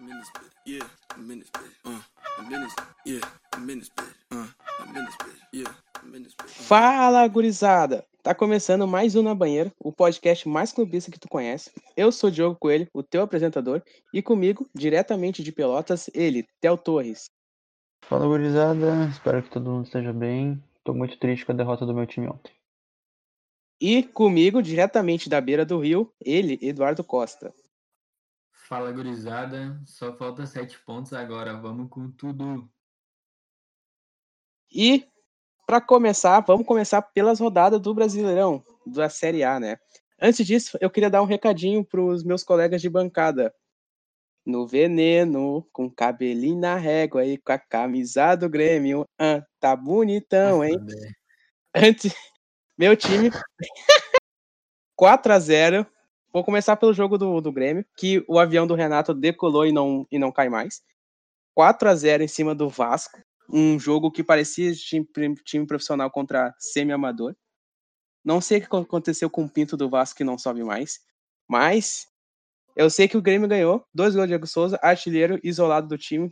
I'm in this bitch. Yeah, I'm in this bitch. Uh, I'm in this. Yeah, I'm in this bitch. Uh, I'm in this bitch. Yeah, I'm in this bitch. Uh. Fala, gurizada! Tá começando mais um Na Banheira, o podcast mais clubista que tu conhece. Eu sou Diogo Coelho, o teu apresentador, e comigo, diretamente de Pelotas, ele, Theo Torres. Fala, gurizada. Espero que todo mundo esteja bem. Tô muito triste com a derrota do meu time ontem. E comigo, diretamente da beira do rio, ele, Eduardo Costa. Fala, gurizada. Só falta sete pontos agora. Vamos com tudo. E, para começar, vamos começar pelas rodadas do Brasileirão, da Série A, né? Antes disso, eu queria dar um recadinho pros meus colegas de bancada. No veneno, com cabelinho na régua e com a camisa do Grêmio. Ah, tá bonitão, hein? Antes, meu time 4 a 0 Vou começar pelo jogo do, do Grêmio, que o avião do Renato decolou e não, e não cai mais. 4 a 0 em cima do Vasco. Um jogo que parecia time, time profissional contra semi-amador. Não sei o que aconteceu com o Pinto do Vasco que não sobe mais. Mas eu sei que o Grêmio ganhou. Dois gols de Diego Souza, artilheiro isolado do time.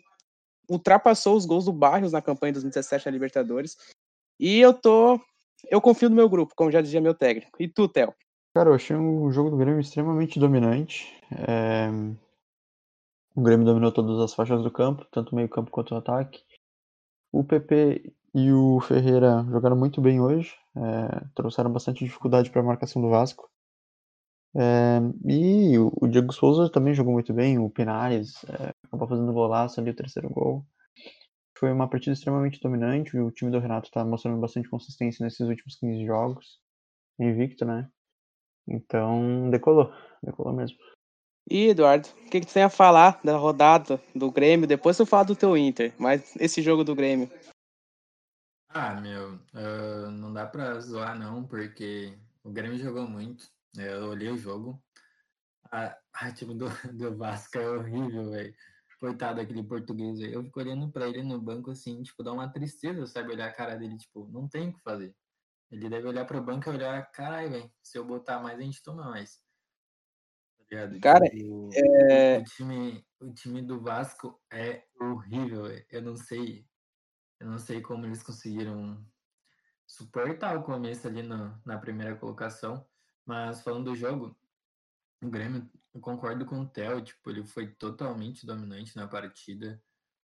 Ultrapassou os gols do Barrios na campanha dos 2017 na Libertadores. E eu tô. Eu confio no meu grupo, como já dizia meu técnico. E tu, Theo? Cara, eu achei o jogo do Grêmio extremamente dominante. É, O Grêmio dominou todas as faixas do campo, tanto o meio-campo quanto o ataque. O PP e o Ferreira jogaram muito bem hoje, é, trouxeram bastante dificuldade para a marcação do Vasco. É, E o o Diego Souza também jogou muito bem, o Pinares é, acabou fazendo golaço ali, o terceiro gol. Foi uma partida extremamente dominante, o time do Renato está mostrando bastante consistência nesses últimos 15 jogos, invicto, né? Então, decolou, decolou mesmo. E, Eduardo, o que, que tu tem a falar da rodada do Grêmio? Depois tu fala do teu Inter, mas esse jogo do Grêmio. Ah, meu, ah, não dá pra zoar não, porque o Grêmio jogou muito. É, Eu olhei o jogo. A, a time do, do Vasco é horrível, velho. Coitado daquele português, velho. Eu fico olhando pra ele no banco assim, tipo, dá uma tristeza, sabe? Olhar a cara dele, tipo, não tem o que fazer. Ele deve olhar pro banco e olhar, caralho, velho, se eu botar mais, a gente toma mais. Tá? Cara, Tipo, é, o time, o time do Vasco é horrível. velho. Eu não sei, eu não sei como eles conseguiram suportar o começo ali no- na primeira colocação. Mas falando do jogo, o Grêmio, eu concordo com o Theo, tipo, ele foi totalmente dominante na partida.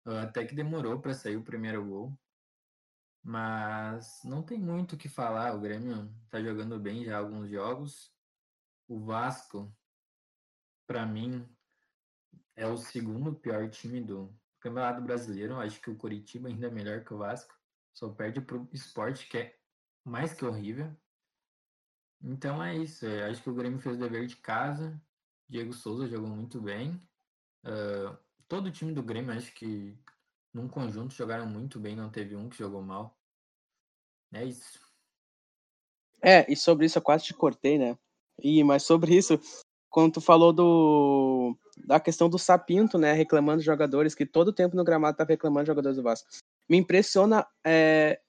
Até que demorou para sair o primeiro gol. Mas não tem muito o que falar. O Grêmio tá jogando bem já alguns jogos. O Vasco, para mim, é o segundo pior time do Campeonato Brasileiro. Acho que o Coritiba ainda é melhor que o Vasco. Só perde pro Sport, que é mais que horrível. Então é isso. Eu acho que o Grêmio fez o dever de casa. Diego Souza jogou muito bem. Ah, todo o time do Grêmio, acho que num conjunto jogaram muito bem. Não teve um que jogou mal. É isso. é, e sobre isso eu quase te cortei, né? E, mas sobre isso, quando tu falou do da questão do Sapinto, né, reclamando de jogadores, que todo tempo no gramado tá reclamando jogadores do Vasco. Me impressiona é,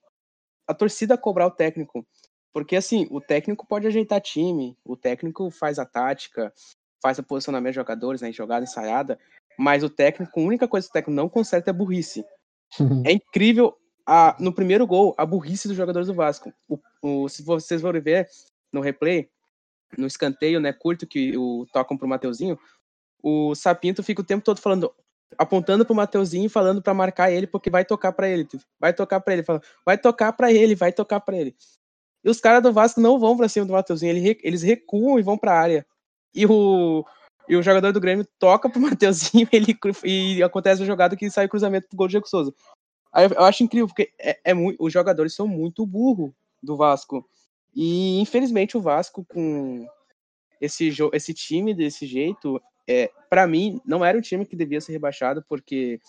a torcida cobrar o técnico. Porque, assim, o técnico pode ajeitar time, o técnico faz a tática, faz o posicionamento de jogadores, né, jogada ensaiada, mas o técnico, a única coisa que o técnico não conserta é burrice. É incrível a, no primeiro gol a burrice dos jogadores do Vasco. O, o- se vocês forem ver no replay, no escanteio, né, curto que o tocam pro Mateuzinho, o Sapinto fica o tempo todo falando, apontando pro Mateuzinho e falando pra marcar ele porque vai tocar pra ele, vai tocar pra ele, fala, vai tocar pra ele, vai tocar pra ele. E os caras do Vasco não vão pra cima do Mateuzinho, eles recuam e vão pra área. E o e o jogador do Grêmio toca pro Mateuzinho ele, e acontece a jogada que sai o cruzamento pro gol do Diego Souza. Aí eu, acho incrível, porque é, é muito, os jogadores são muito burro do Vasco. E infelizmente o Vasco com esse, esse time desse jeito, é, para mim, não era um time que devia ser rebaixado, porque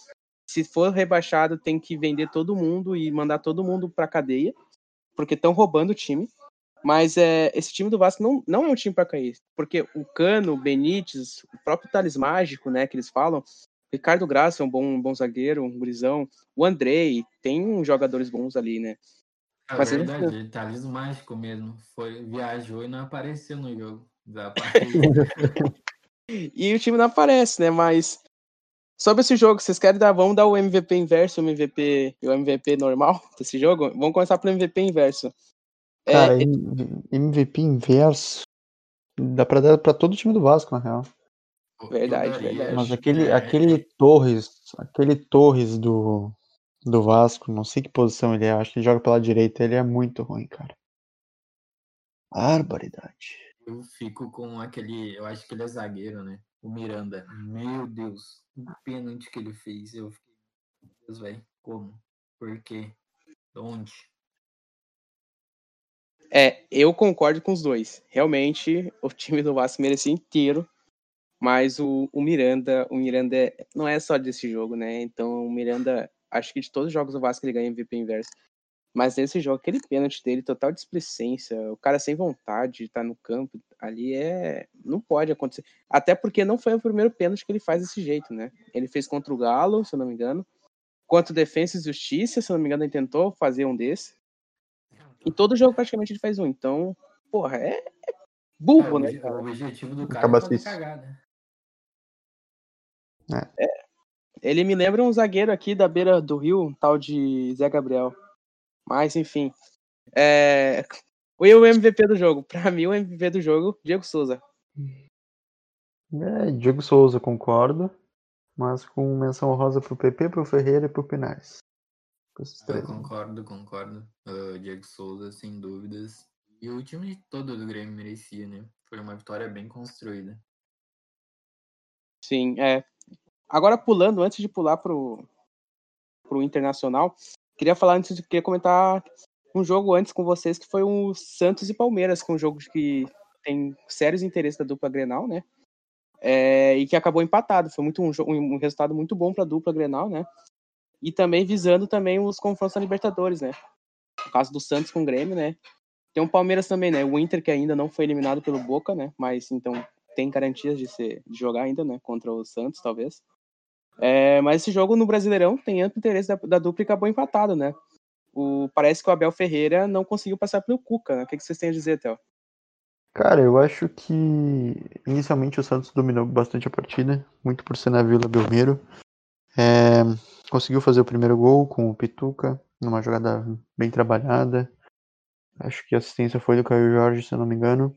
se for rebaixado tem que vender todo mundo e mandar todo mundo pra cadeia, porque estão roubando o time. Mas é, esse time do Vasco não, não é um time para cair, porque o Cano, o Benítez, o próprio Thales Mágico, né, que eles falam, Ricardo Graça é um bom, um bom zagueiro, um gurizão, o Andrei, tem uns jogadores bons ali, né? É Mas verdade, ele liso mágico mesmo. Foi, viajou e não apareceu no jogo. E o time não aparece, né? Mas Sobre esse jogo, vocês querem dar, vamos dar o MVP inverso, o MVP e o MVP normal desse jogo? Vamos começar pelo MVP inverso. É, Cara, M- MVP inverso. Dá pra dar pra todo o time do Vasco, na real. Verdade, daria, verdade. Mas aquele, que é- aquele Torres, aquele Torres do, do Vasco, não sei que posição ele é, acho que ele joga pela direita, ele é muito ruim, cara. Barbaridade. Eu fico com aquele. Eu acho que ele é zagueiro, né? O Miranda. Meu Deus. O pênalti que ele fez. Eu fiquei. Meu Deus, velho. Como? Por quê? Onde? É, eu concordo com os dois. Realmente, o time do Vasco merecia inteiro. Mas o, o Miranda, o Miranda é- não é só desse jogo, né? Então o Miranda, acho que de todos os jogos do Vasco ele ganha MVP inverso. Mas nesse jogo, aquele pênalti dele, total displicência, o cara sem vontade de estar no campo, ali é. Não pode acontecer. Até porque não foi o primeiro pênalti que ele faz desse jeito, né? Ele fez contra o Galo, se eu não me engano. Contra o Defensa e Justiça, se eu não me engano, ele tentou fazer um desse. E todo jogo praticamente ele faz um. Então, porra, é, é É, burro, o, né? cara? o objetivo do cara Acaba é fazer assim. cagada. Ele me lembra um zagueiro aqui da beira do rio, um tal de Zé Gabriel. Mas, enfim. É... O e o MVP do jogo? Pra mim, o MVP do jogo, Diego Souza. É, Diego Souza, concordo. Mas com menção rosa pro PP, pro Ferreira e pro Pinares. Com esses Eu três. concordo, concordo. Ah, Diego Souza, sem dúvidas. E o time todo do Grêmio merecia, né? Foi uma vitória bem construída. Sim, é. Agora, pulando, antes de pular pro, pro Internacional, queria falar antes de queria comentar um jogo antes com vocês, que foi o Santos e Palmeiras, que é um jogo que tem sérios interesses da dupla Grenal, né? É, e que acabou empatado. Foi muito um, um resultado muito bom para a dupla Grenal, né? E também visando também os confrontos da Libertadores, né? No caso do Santos com o Grêmio, né? Tem o Palmeiras também, né? O Inter que ainda não foi eliminado pelo Boca, né? Mas então tem garantias de ser de jogar ainda, né? Contra o Santos, talvez. É, mas esse jogo no Brasileirão tem amplo interesse da, da dupla e acabou empatado, né? O, parece que o Abel Ferreira não conseguiu passar pelo Cuca, né? O que, que vocês têm a dizer, Theo? Cara, eu acho que inicialmente o Santos dominou bastante a partida, muito por ser na Vila Belmiro. É, conseguiu fazer o primeiro gol com o Pituca, numa jogada bem trabalhada. Acho que a assistência foi do Caio Jorge, se eu não me engano.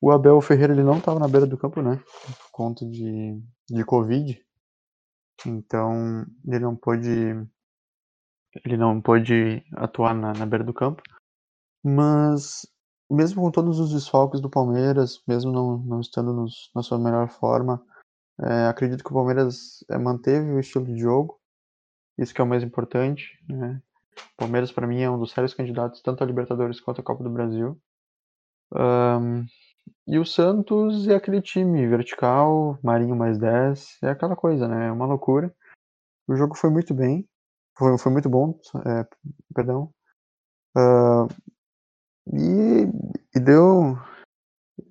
O Abel Ferreira ele não estava na beira do campo, né? Por conta de, de Covid. Então ele não pôde. Ele não pôde atuar na, na beira do campo. Mas mesmo com todos os desfalques do Palmeiras, mesmo não, não estando nos- na sua melhor forma, é, acredito que o Palmeiras é, manteve o estilo de jogo, isso que é o mais importante. Né? O Palmeiras, para mim, é um dos sérios candidatos tanto à Libertadores quanto à Copa do Brasil. Ahn, e o Santos é aquele time vertical, Marinho mais 10, é aquela coisa, né? É uma loucura. O jogo foi muito bem, foi, foi muito bom, é, perdão. Ah, e, e deu,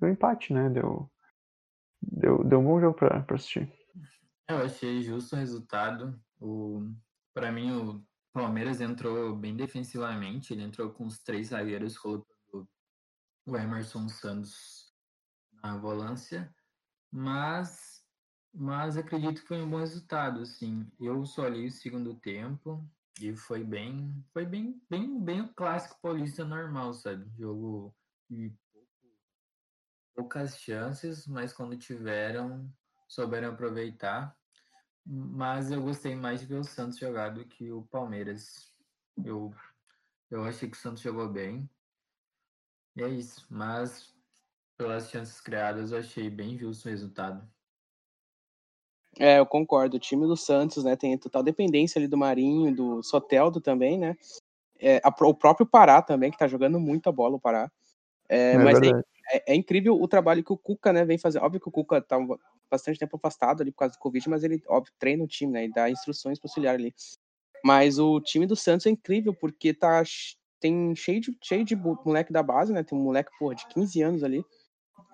deu empate, né? Deu, deu, deu um bom jogo pra, pra assistir. Eu achei justo o resultado. O, para mim, o Palmeiras entrou bem defensivamente. Ele entrou com os três zagueiros, colocando o Emerson Santos na volância. Mas, mas acredito que foi um bom resultado. Assim. Eu só li o segundo tempo e foi bem, foi bem, bem, bem o clássico paulista normal, sabe? Jogo poucas chances, mas quando tiveram, souberam aproveitar. Mas eu gostei mais de ver o Santos jogar do que o Palmeiras. Eu, eu achei que o Santos jogou bem. E é isso. Mas pelas chances criadas, eu achei bem justo o resultado. É, eu concordo. O time do Santos, né, tem total dependência ali do Marinho, do Soteldo também, né? É, a- o próprio Pará também, que tá jogando muita bola, o Pará. É, É mas é, verdade. É- é incrível o trabalho que o Cuca, né, vem fazer. Óbvio que o Cuca tá bastante tempo afastado ali por causa do Covid, mas ele, óbvio, treina o time, né, e dá instruções pro auxiliar ali. Mas o time do Santos é incrível, porque tá tem cheio de, cheio de moleque da base, né? Tem um moleque, porra, de 15 anos ali,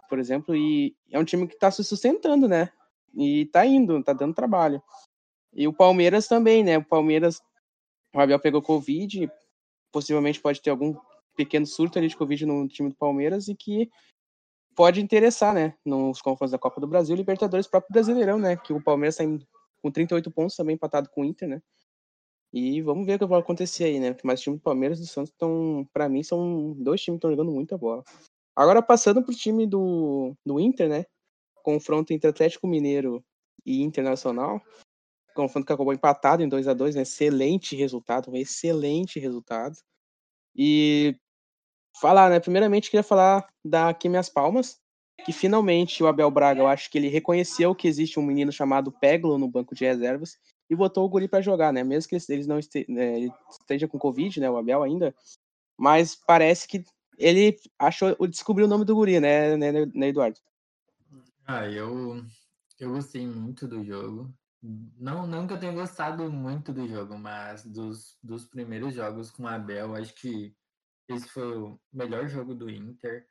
por exemplo, e é um time que tá se sustentando, né? E tá indo, tá dando trabalho. E o Palmeiras também, né? O Palmeiras, o Abel pegou Covid, possivelmente pode ter algum pequeno surto ali de Covid no time do Palmeiras e que pode interessar, né? Nos confrontos da Copa do Brasil, Libertadores, próprio Brasileirão, né? Que o Palmeiras tá indo com 38 pontos, também empatado com o Inter, né? E vamos ver o que vai acontecer aí, né? Porque mais time do Palmeiras e do Santos estão, para mim, são dois times que estão jogando muita bola. Agora passando pro time do, do Inter, né? Confronto entre Atlético Mineiro e Internacional. Confronto que acabou empatado em 2 a 2 né? Excelente resultado, um excelente resultado. E falar, né? Primeiramente, queria falar da aqui minhas palmas, que finalmente o Abel Braga, eu acho que ele reconheceu que existe um menino chamado Peglo no banco de reservas e botou o Guri para jogar, né? Mesmo que eles não este, né, ele esteja com Covid, né? O Abel ainda, mas parece que ele achou, descobriu o nome do Guri, né, né, né Eduardo? Ah, eu, eu gostei muito do jogo. Não, não que eu tenha gostado muito do jogo, mas dos, dos primeiros jogos com o Abel, acho que esse foi o melhor jogo do Inter.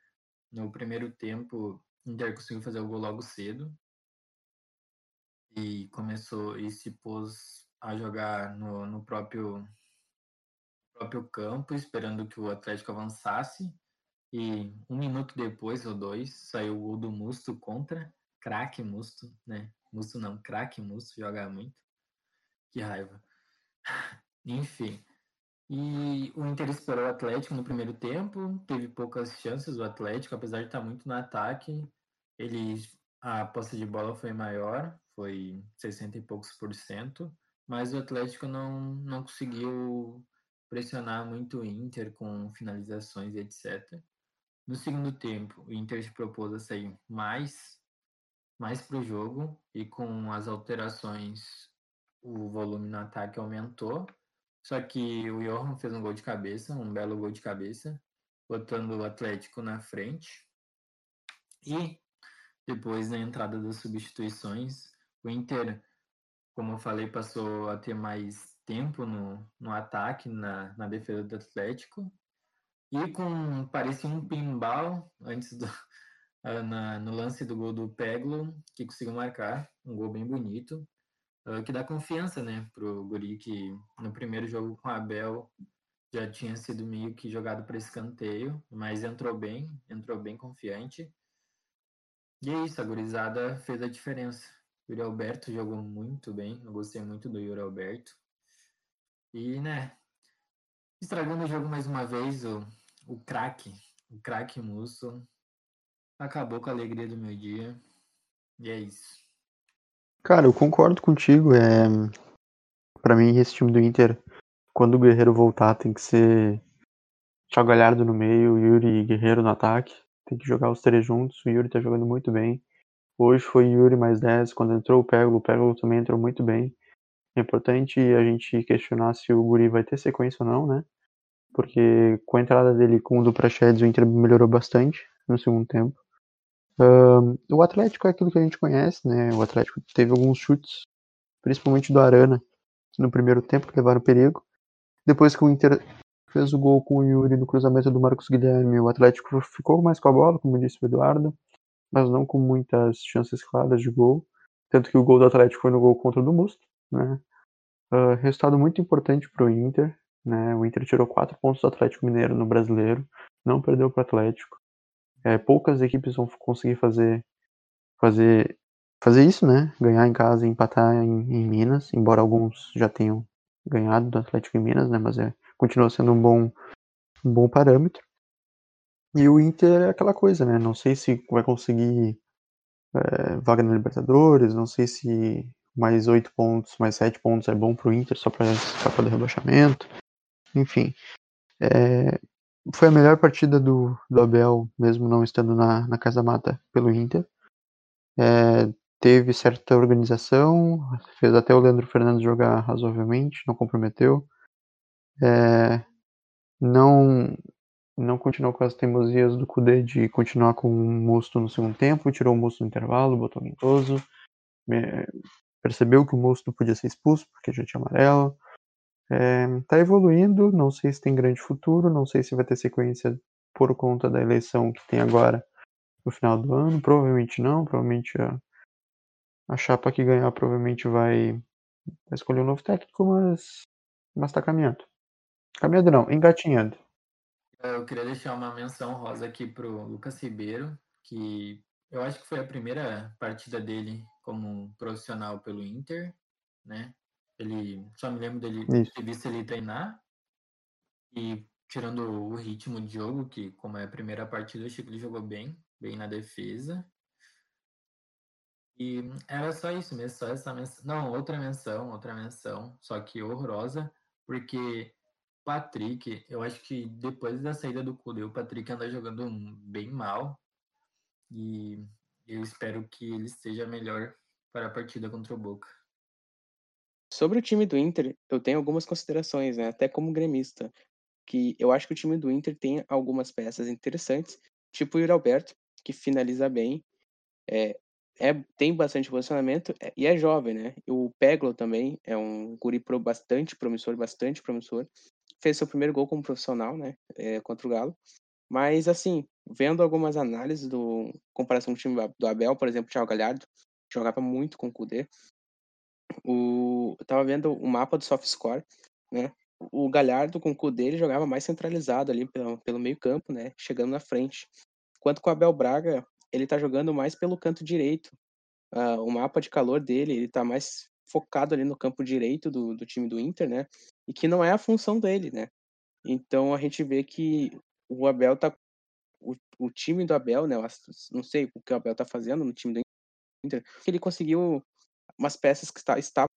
No primeiro tempo, o Inter conseguiu fazer o gol logo cedo. E começou e se pôs a jogar no, no próprio, próprio campo, esperando que o Atlético avançasse. E um minuto depois ou dois, saiu o gol do Musto contra. Craque Musto, né? Musto não, craque Musto, joga muito. Que raiva. Enfim. E o Inter esperou o Atlético no primeiro tempo, teve poucas chances o Atlético, apesar de estar muito no ataque. Ele, a posse de bola foi maior, foi 60 e poucos por cento, mas o Atlético não, não conseguiu pressionar muito o Inter com finalizações e etc. No segundo tempo, o Inter se propôs a sair mais, mais para o jogo e com as alterações o volume no ataque aumentou só que o Johan fez um gol de cabeça, um belo gol de cabeça, botando o Atlético na frente. E depois, na entrada das substituições, o Inter, como eu falei, passou a ter mais tempo no, no ataque, na, na defesa do Atlético. E com, parecia um pinball antes do, na, no lance do gol do Peglo, que conseguiu marcar, um gol bem bonito. Ah, que dá confiança, né, pro Guri que no primeiro jogo com a Abel já tinha sido meio que jogado para escanteio, mas entrou bem, entrou bem confiante. E é isso, a gurizada fez a diferença. O Yuri Alberto jogou muito bem, eu gostei muito do Yuri Alberto. E, né, estragando o jogo mais uma vez, o, o craque, o craque Musso, acabou com a alegria do meu dia. E é isso. Cara, eu concordo contigo. É... Pra mim, esse time do Inter, quando o Guerreiro voltar, tem que ser Thiago Galhardo no meio, Yuri e Guerreiro no ataque. Tem que jogar os três juntos. O Yuri tá jogando muito bem. Hoje foi Yuri mais 10. Quando entrou o Pego, o Pego também entrou muito bem. É importante a gente questionar se o Guri vai ter sequência ou não, né? Porque com a entrada dele com o do Prachedes, o Inter melhorou bastante no segundo tempo. Uh, o Atlético é aquilo que a gente conhece, né? O Atlético teve alguns chutes, principalmente do Arana, no primeiro tempo, que levaram perigo. Depois que o Inter fez o gol com o Yuri no cruzamento do Marcos Guilherme, o Atlético ficou mais com a bola, como disse o Eduardo, mas não com muitas chances claras de gol. Tanto que o gol do Atlético foi no gol contra o do Musto, né? Uh, resultado muito importante para o Inter, né? O Inter tirou quatro pontos do Atlético Mineiro no Brasileiro, não perdeu para o Atlético. É, poucas equipes vão conseguir fazer, fazer, fazer isso, né? Ganhar em casa e empatar em, em Minas, embora alguns já tenham ganhado do Atlético em Minas, né? Mas é, continua sendo um bom, um bom parâmetro. E o Inter é aquela coisa, né? Não sei se vai conseguir é, vaga na Libertadores, não sei se mais oito pontos, mais sete pontos é bom para o Inter só para escapar do rebaixamento. Enfim, é, foi a melhor partida do, do Abel, mesmo não estando na, na Casa Mata, pelo Inter. É, teve certa organização, fez até o Leandro Fernandes jogar razoavelmente, não comprometeu. É, não não continuou com as teimosias do Kudê de continuar com o Musto no segundo tempo, tirou o Musto no intervalo, botou o Guintoso, percebeu que o Musto podia ser expulso porque já tinha amarelo, é, tá evoluindo, não sei se tem grande futuro, não sei se vai ter sequência por conta da eleição que tem agora no final do ano, provavelmente não, provavelmente a, a chapa que ganhar provavelmente vai, vai escolher um novo técnico, mas, mas tá caminhando. Caminhando não, engatinhando. Eu queria deixar uma menção rosa aqui pro Lucas Ribeiro, que eu acho que foi a primeira partida dele como profissional pelo Inter. né? Ele só me lembro dele Isso. ter visto ele treinar e tirando o ritmo de jogo, que como é a primeira partida, eu achei que ele jogou bem, bem na defesa. E era só isso mesmo, só essa menção. Não, outra menção, outra menção, só que horrorosa, porque Patrick, eu acho que depois da saída do Kudê, o Patrick anda jogando bem mal. E eu espero que ele esteja melhor para a partida contra o Boca. Sobre o time do Inter, eu tenho algumas considerações, né? Até como gremista. Que eu acho que o time do Inter tem algumas peças interessantes, tipo o Yuri Alberto, que finaliza bem, é, é, tem bastante posicionamento é, e é jovem, né? O Peglo também é um guri pro, bastante promissor, bastante promissor. Fez seu primeiro gol como profissional, né? É, contra o Galo. Mas, assim, vendo algumas análises do comparação com o time do Abel, por exemplo, o Thiago Galhardo, jogava muito com o Kudê. O, eu tava vendo o mapa do soft score, né? O Galhardo com o Kudê, ele jogava mais centralizado ali pelo, pelo meio campo, né? Chegando na frente. Enquanto com o Abel Braga, ele tá jogando mais pelo canto direito. Uh, o mapa de calor dele, ele tá mais focado ali no campo direito do, do time do Inter, né? E que não é a função dele, né? Então a gente vê que o Abel tá. O, o time do Abel, né? Não sei o que o Abel tá fazendo no time do Inter. Ele conseguiu umas peças que está, estavam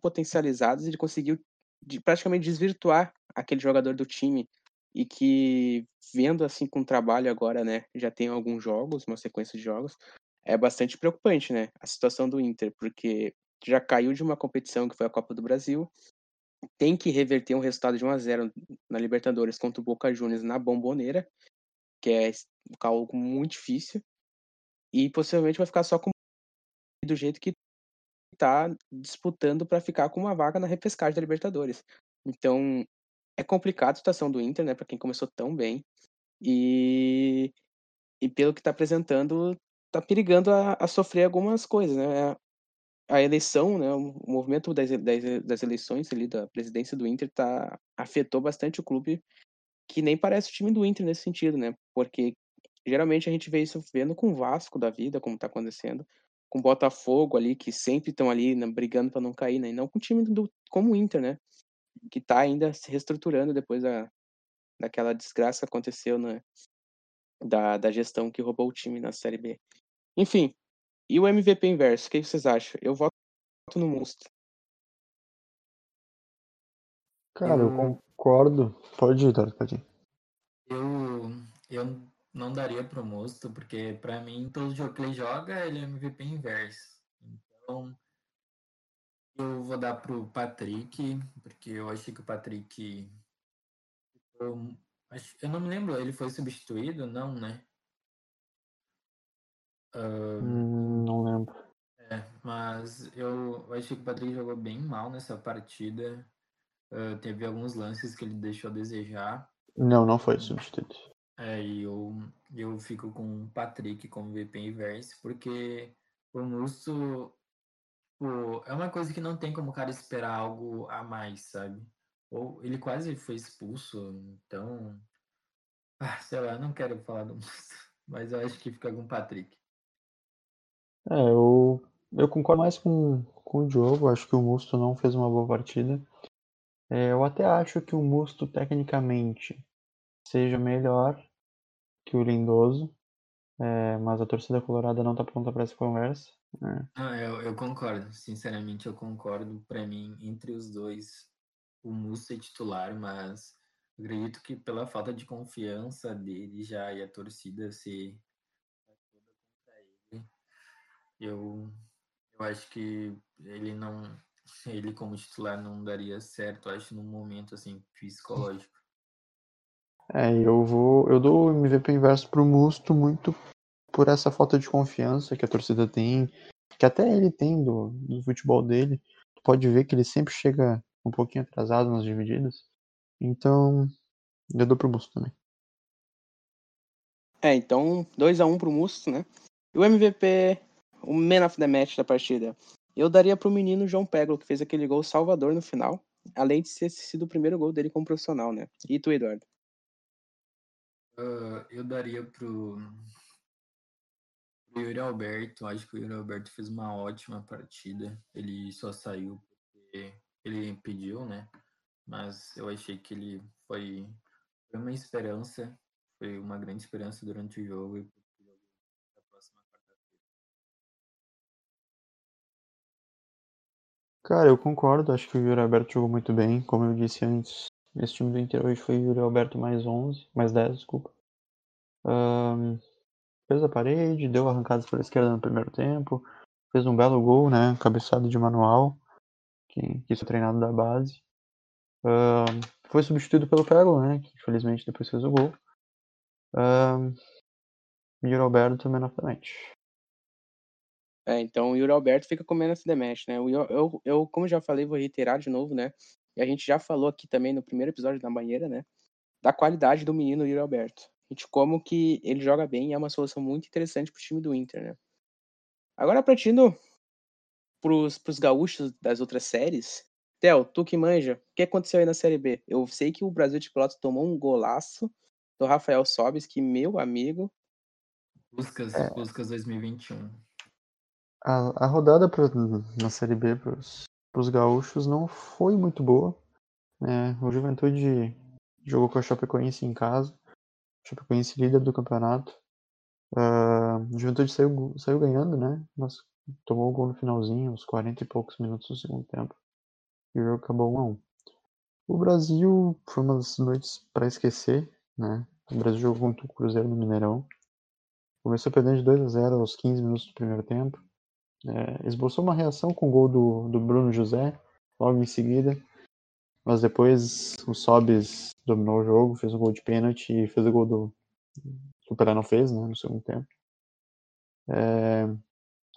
potencializadas, ele conseguiu de, praticamente desvirtuar aquele jogador do time e que vendo assim com o trabalho agora, né, já tem alguns jogos, uma sequência de jogos, é bastante preocupante, né, a situação do Inter, porque já caiu de uma competição que foi a Copa do Brasil, tem que reverter um resultado de 1 a 0 na Libertadores contra o Boca Juniors na Bomboneira, que é algo muito difícil, e possivelmente vai ficar só com do jeito que tá disputando para ficar com uma vaga na repescagem da Libertadores. Então, é complicado a situação do Inter, né, para quem começou tão bem. E, e pelo que está apresentando, está perigando a, a, sofrer algumas coisas, né? A eleição, né, o movimento das, das, das eleições ali da presidência do Inter tá, afetou bastante o clube, que nem parece o time do Inter nesse sentido, né? Porque geralmente a gente vê isso vendo com o Vasco da vida, como está acontecendo, com o Botafogo ali, que sempre estão ali né, brigando para não cair, né? E não com o time do, como o Inter, né? Que está ainda se reestruturando depois da, daquela desgraça que aconteceu na, da, da gestão que roubou o time na Série B. Enfim, e o MVP inverso, o que vocês acham? Eu voto no Musto. Cara, eu concordo. Pode ir, ir. Eu, eu não daria pro Mosto, porque para mim, todo jogo que ele joga, ele é MVP inverso. Então, eu vou dar pro Patrick, porque eu achei que o Patrick. Eu, eu não me lembro, ele foi substituído? Não, né? Uh, não lembro. É, mas eu achei que o Patrick jogou bem mal nessa partida. Uh, teve alguns lances que ele deixou a desejar. Não, não foi substituído. É, eu, eu fico com o Patrick como VP inverso, porque o Musto pô, é uma coisa que não tem como o cara esperar algo a mais, sabe? Ou ele quase foi expulso, então. Ah, sei lá, não quero falar do Musto, mas eu acho que fica com o Patrick. É, eu, eu concordo mais com, com o Diogo, acho que o Musto não fez uma boa partida. É, eu até acho que o Musto, tecnicamente, seja melhor que o Lindoso, é, mas a torcida colorada não está pronta para essa conversa. Né? Ah, eu, eu, concordo, sinceramente eu concordo. Para mim, entre os dois, o Mussa é titular, mas acredito que pela falta de confiança dele já e a torcida ele, eu, eu acho que ele não, ele como titular não daria certo, acho, num momento assim psicológico. É, eu vou. Eu dou o MVP inverso pro Musto muito por essa falta de confiança que a torcida tem, que até ele tem do, do futebol dele. Tu pode ver que ele sempre chega um pouquinho atrasado nas divididas. Então, eu dou pro Musto também. É, então 2x1 um pro Musto, né? E o MVP, o man of the match da partida. Eu daria pro menino João Peglo, que fez aquele gol salvador no final, além de ter sido o primeiro gol dele como profissional, né? E tu, Eduardo? Uh, eu daria pro, pro Yuri Alberto. Acho que o Yuri Alberto fez uma ótima partida. Ele só saiu porque ele pediu, né? Mas eu achei que ele foi, uma esperança, foi uma grande esperança durante o jogo. Cara, eu concordo. Acho que o Yuri Alberto jogou muito bem. Como eu disse antes, esse time do Inter hoje foi Yuri Alberto mais 11, mais 10, desculpa. Um, fez a parede, deu arrancadas pela esquerda no primeiro tempo, fez um belo gol, né? Cabeçado de manual, que, que isso é treinado da base. Um, foi substituído pelo Pego, né? Que infelizmente depois fez o gol. Um, Alberto man of the. É, então o Yuri Alberto fica comendo esse demesh, né? Eu, eu, eu, como já falei, vou reiterar de novo, né? E a gente já falou aqui também no primeiro episódio da banheira, né? Da qualidade do menino Yuri Alberto. E de como que ele joga bem e é uma solução muito interessante pro time do Inter, né? Agora, partindo pros, pros gaúchos das outras séries, Theo, tu que manja, o que aconteceu aí na Série B? Eu sei que o Brasil de Pelotas tomou um golaço do Rafael Sobis, que meu amigo. Buscas, é. Buscas 2021. A, a rodada pra, na Série B pros, pros gaúchos não foi muito boa. Né? O Juventude jogou com a Chapecoense em casa. Chapecoense líder do campeonato. Uh, o Juventude saiu, saiu ganhando, né? Mas tomou o gol no finalzinho, uns 40 e poucos minutos do segundo tempo. E o jogo acabou 1 a 1 O Brasil foi uma das noites para esquecer, né? O Brasil jogou contra o Cruzeiro no Mineirão. Começou perdendo de 2 a 0 aos 15 minutos do primeiro tempo. É, esboçou uma reação com o gol do, do Bruno José, logo em seguida. Mas depois o Sobis dominou o jogo, fez um gol de pênalti e fez o gol do, que o Pelé não fez né, no segundo tempo. É,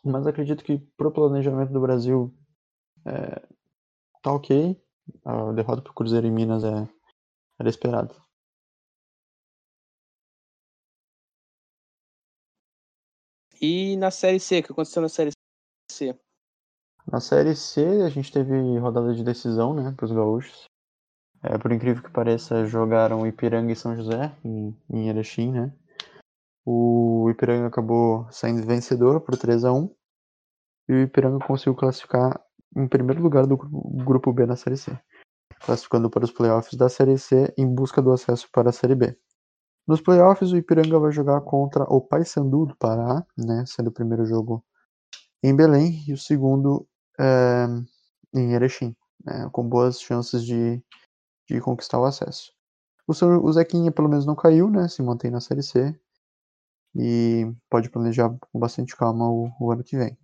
mas acredito que pro planejamento do Brasil é, tá ok. A derrota pro Cruzeiro em Minas é, era esperada. E na Série C, o que aconteceu na Série? Na Série C, a gente teve rodada de decisão, né, para os gaúchos. É, por incrível que pareça, jogaram Ipiranga e São José, em, em Erechim, né. O Ipiranga acabou saindo vencedor por 3 a 1 e o Ipiranga conseguiu classificar em primeiro lugar do grupo B na Série C, classificando para os playoffs da Série C em busca do acesso para a Série B. Nos playoffs, o Ipiranga vai jogar contra o Paysandu do Pará, né, sendo o primeiro jogo em Belém e o segundo é, em Erechim, né, com boas chances de, de conquistar o acesso. O, o Zequinha pelo menos não caiu, né, se mantém na Série C e pode planejar com bastante calma o, o ano que vem.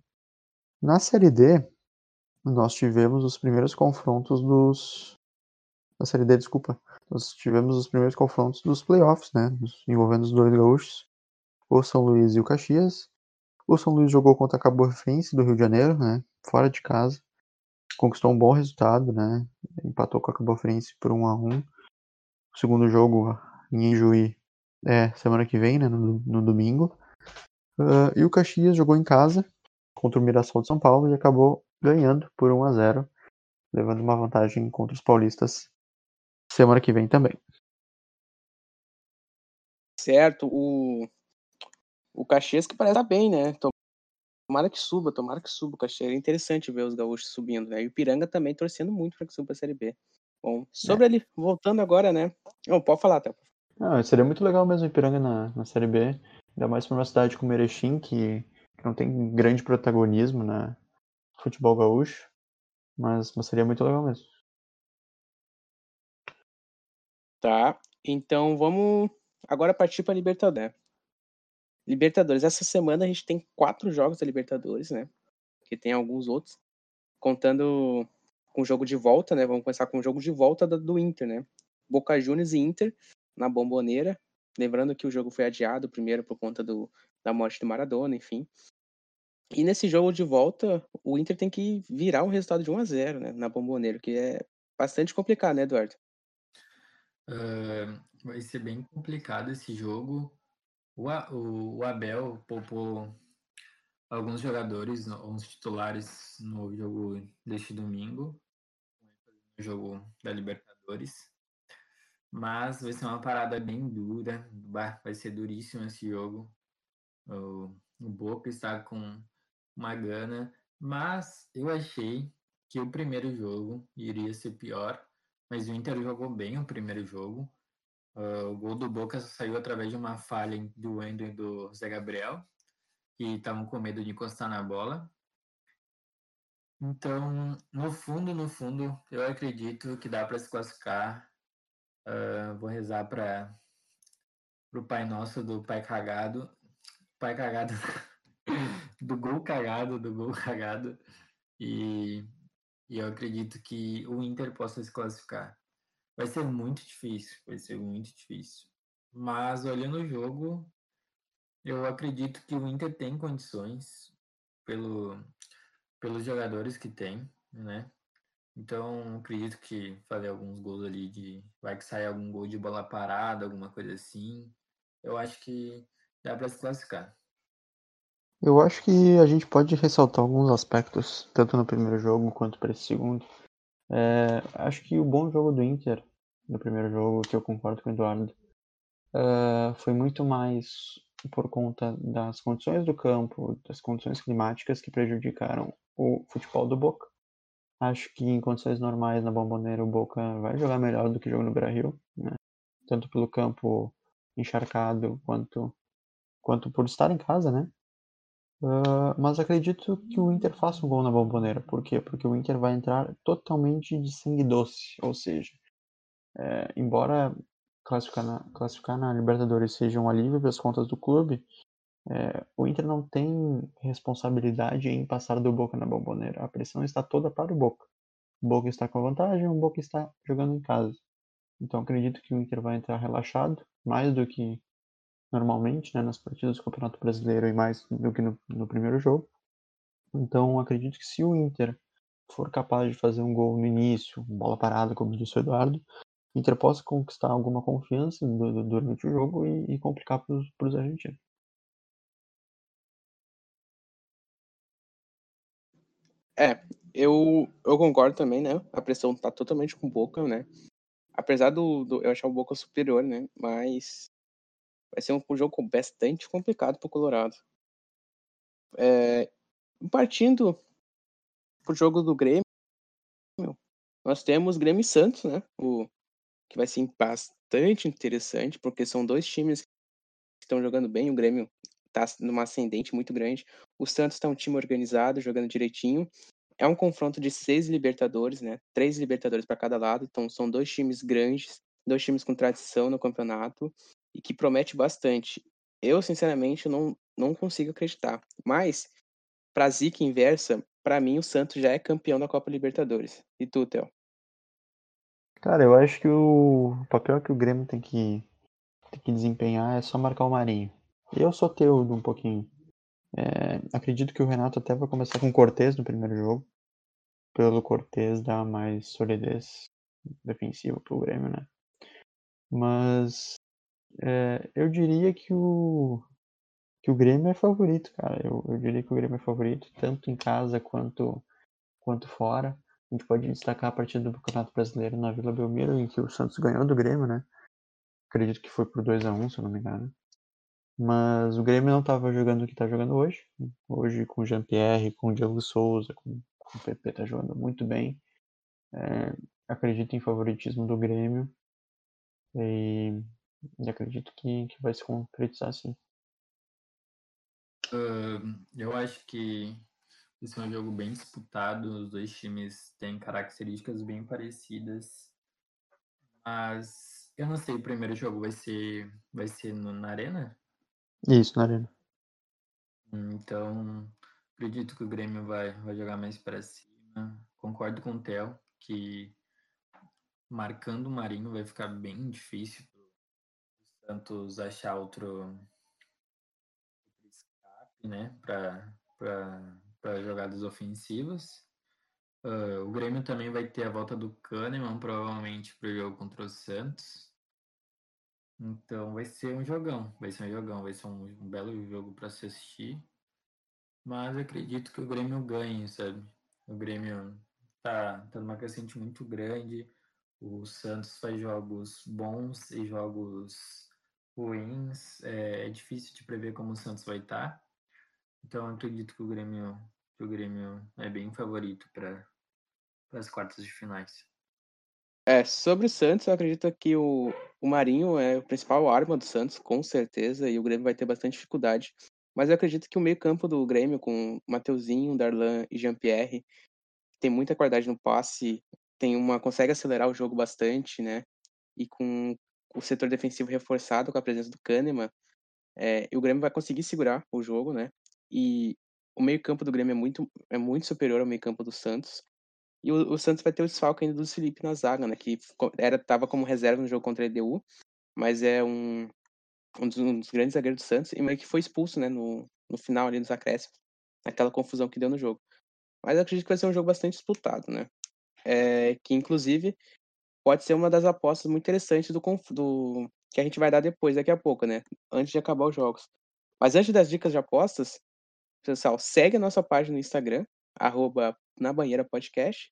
Na Série D, nós tivemos os primeiros confrontos dos. Na Série D, desculpa. Nós tivemos os primeiros confrontos dos playoffs, né? Envolvendo os dois gaúchos, o São Luís e o Caxias. O São Luís jogou contra a Cabo Friense do Rio de Janeiro, né? Fora de casa. Conquistou um bom resultado, né? Empatou com a Cabo Friense por 1 a 1 O segundo jogo em Ijuí é semana que vem, né? No, no domingo. Uh, e o Caxias jogou em casa contra o Mirassol de São Paulo e acabou ganhando por 1 a 0 levando uma vantagem contra os paulistas semana que vem também. Certo, o, o Caxias que parece estar tá bem, né? Tomara que suba, tomara que suba Caxias. É interessante ver os gaúchos subindo, né? E o Piranga também torcendo muito para que suba a Série B. Bom, sobre é. ali, voltando agora, né? Não, pode falar, Théo. Ah, seria muito legal mesmo o Ipiranga na, na Série B, ainda mais para uma cidade como Erechim, que, que não tem grande protagonismo na futebol gaúcho, mas, mas seria muito legal mesmo. Tá, então vamos agora partir para Libertadores. Libertadores, essa semana a gente tem quatro jogos da Libertadores, né? Que tem alguns outros, contando com o jogo de volta, né? Vamos começar com o jogo de volta do Inter, né? Boca Juniors e Inter na Bomboneira. Lembrando que o jogo foi adiado primeiro por conta do, da morte do Maradona, enfim. E nesse jogo de volta, o Inter tem que virar um resultado de 1 a 0 né, na Bomboneira, que é bastante complicado, né, Eduardo? Uh, vai ser bem complicado esse jogo. O, o, o Abel poupou alguns jogadores, alguns titulares no jogo deste domingo, no jogo da Libertadores. Mas vai ser uma parada bem dura. Vai ser duríssimo esse jogo. O, o Boca está com uma gana. Mas eu achei que o primeiro jogo iria ser pior, mas o Inter jogou bem o primeiro jogo. Uh, o gol do Boca saiu através de uma falha do Wendel e do Zé Gabriel, que estavam com medo de encostar na bola. Então, no fundo, no fundo, eu acredito que dá para se classificar. Uh, vou rezar para o Pai Nosso do Pai Cagado. Pai Cagado. do gol cagado, do gol cagado. E, e eu acredito que o Inter possa se classificar. Vai ser muito difícil, vai ser muito difícil. Mas olhando o jogo, eu acredito que o Inter tem condições pelo, pelos jogadores que tem, né? Então, acredito que fazer alguns gols ali de. Vai que sai algum gol de bola parada, alguma coisa assim. Eu acho que dá para se classificar. Eu acho que a gente pode ressaltar alguns aspectos, tanto no primeiro jogo quanto para esse segundo. É, acho que o bom jogo do Inter, no primeiro jogo, que eu concordo com o Eduardo, uh, foi muito mais por conta das condições do campo, das condições climáticas que prejudicaram o futebol do Boca. Acho que em condições normais na Bomboneira o Boca vai jogar melhor do que joga no Brasil, né? tanto pelo campo encharcado quanto quanto por estar em casa, né? Uh, mas acredito que o Inter faça um gol na Bomboneira. Por quê? Porque o Inter vai entrar totalmente de sangue doce, ou seja, é, embora classificar na, classificar na Libertadores seja um alívio para as contas do clube, é, o Inter não tem responsabilidade em passar do Boca na Bomboneira. A pressão está toda para o Boca. O Boca está com vantagem, o Boca está jogando em casa. Então acredito que o Inter vai entrar relaxado, mais do que normalmente, né, nas partidas do Campeonato Brasileiro e mais do que no, no primeiro jogo. Então acredito que se o Inter for capaz de fazer um gol no início, bola parada, como disse o Eduardo, Inter possa conquistar alguma confiança do, do, durante o jogo e, e complicar para os argentinos. É, eu, eu concordo também, né? A pressão tá totalmente com o Boca, né? Apesar do, do eu achar o Boca superior, né? Mas vai ser um, jogo bastante complicado pro Colorado. É, partindo pro jogo do Grêmio, nós temos Grêmio e Santos, né? O, que vai ser bastante interessante, porque são dois times que estão jogando bem. O Grêmio está numa ascendente muito grande. O Santos está um time organizado, jogando direitinho. É um confronto de seis Libertadores, né? Três Libertadores para cada lado. Então são dois times grandes, dois times com tradição no campeonato e que promete bastante. Eu, sinceramente, não, não consigo acreditar. Mas, para zica inversa, para mim o Santos já é campeão da Copa Libertadores. E tu, Theo? Cara, eu acho que o papel que o Grêmio tem que, tem que desempenhar é só marcar o Marinho. Eu sou teu um pouquinho. É, acredito que o Renato até vai começar com o Cortez no primeiro jogo. Pelo Cortez dar mais solidez defensiva pro Grêmio, né? Mas é, eu diria que o, que o Grêmio é favorito, cara. Eu, eu diria que o Grêmio é favorito, tanto em casa quanto, quanto fora. A gente pode destacar a partida do Campeonato Brasileiro na Vila Belmiro, em que o Santos ganhou do Grêmio, né? Acredito que foi por 2 a 1 se eu não me engano. Mas o Grêmio não estava jogando o que está jogando hoje. Hoje com o Jean-Pierre, com o Diego Souza, com, com o PP está jogando muito bem. É, acredito em favoritismo do Grêmio. E, e acredito que, que vai se concretizar sim. Uh, eu acho que esse é um jogo bem disputado, os dois times têm características bem parecidas. Mas eu não sei, o primeiro jogo vai ser vai ser no, na arena? Isso, na arena. Então, acredito que o Grêmio vai, vai jogar mais para cima. Concordo com o Theo que marcando o Marinho vai ficar bem difícil Santos achar outro, outro escape, né, para jogadas ofensivas. Uh, o Grêmio também vai ter a volta do Kahneman, provavelmente, para o jogo contra o Santos. Então vai ser um jogão, vai ser um jogão, vai ser um, um belo jogo para se assistir. Mas acredito que o Grêmio ganhe, sabe? O Grêmio tá, tá numa crescente muito grande. O Santos faz jogos bons e jogos ruins. É, é difícil de prever como o Santos vai estar. Tá. Então acredito que o Grêmio que o Grêmio é bem favorito para as quartas de finais. É, sobre o Santos, eu acredito que o, o Marinho é o principal arma do Santos, com certeza, e o Grêmio vai ter bastante dificuldade. Mas eu acredito que o meio-campo do Grêmio, com Mateuzinho, Darlan e Jean-Pierre, tem muita qualidade no passe, tem uma consegue acelerar o jogo bastante, né? E com o setor defensivo reforçado com a presença do Kahneman, é, o Grêmio vai conseguir segurar o jogo, né? E o meio-campo do Grêmio é muito, é muito superior ao meio-campo do Santos. E o, o, Santos vai ter o desfalque ainda do Felipe na zaga, né? Que era, tava como reserva no jogo contra a EDU, mas é um, um, dos, um dos grandes zagueiros do Santos, e meio que foi expulso, né? No, no final ali dos acréscimos, naquela confusão que deu no jogo. Mas eu acredito que vai ser um jogo bastante disputado, né? É, que inclusive pode ser uma das apostas muito interessantes do, do que a gente vai dar depois, daqui a pouco, né? Antes de acabar os jogos. Mas antes das dicas de apostas, pessoal, segue a nossa página no Instagram, arroba na banheira podcast,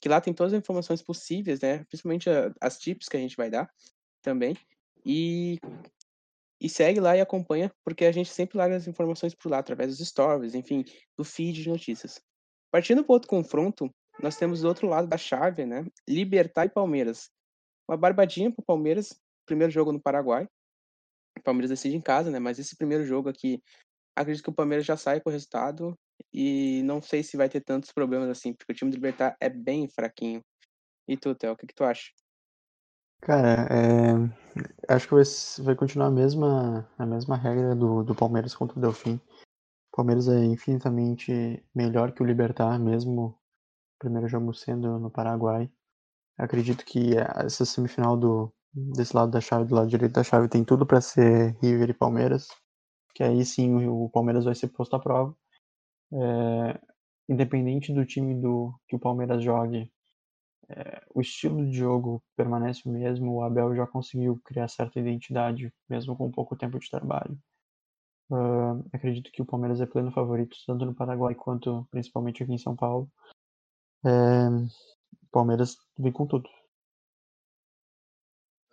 que lá tem todas as informações possíveis, né? Principalmente as tips que a gente vai dar também. E, e segue lá e acompanha, porque a gente sempre larga as informações por lá, através dos stories, enfim, do feed de notícias. Partindo para outro confronto, nós temos do outro lado da chave, né? Libertar e Palmeiras. Uma barbadinha para o Palmeiras, primeiro jogo no Paraguai. O Palmeiras decide em casa, né? Mas esse primeiro jogo aqui, acredito que o Palmeiras já sai com o resultado e não sei se vai ter tantos problemas assim, porque o time do Libertar é bem fraquinho. E tu, Theo, o que, que tu acha? Cara, é... acho que vai, vai continuar a mesma, a mesma regra do, do Palmeiras contra o Delfim. O Palmeiras é infinitamente melhor que o Libertar, mesmo primeiro jogo sendo no Paraguai. Acredito que essa semifinal do, desse lado da chave, do lado direito da chave, tem tudo para ser River e Palmeiras. Que aí sim o Palmeiras vai ser posto à prova. É, independente do time do que o Palmeiras jogue, é, o estilo de jogo permanece o mesmo. O Abel já conseguiu criar certa identidade, mesmo com pouco tempo de trabalho. Uh, acredito que o Palmeiras é pleno favorito, tanto no Paraguai quanto principalmente aqui em São Paulo. É, Palmeiras vem com tudo.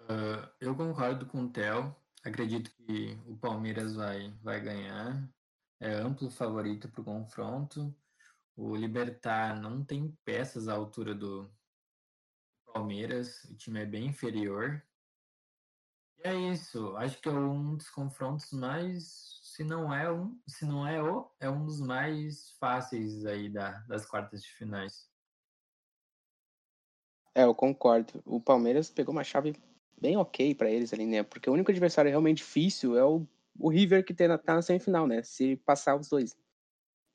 Uh, eu concordo com o Theo. Acredito que o Palmeiras vai, vai ganhar é amplo favorito para o confronto. O Libertar não tem peças à altura do Palmeiras, o time é bem inferior. E é isso, acho que é um dos confrontos mais, se não é um, se não é o, é um dos mais fáceis aí da, das quartas de finais. É, eu concordo. O Palmeiras pegou uma chave bem ok para eles ali, né? Porque o único adversário realmente difícil é o o River que tá na semifinal, né? Se passar os dois.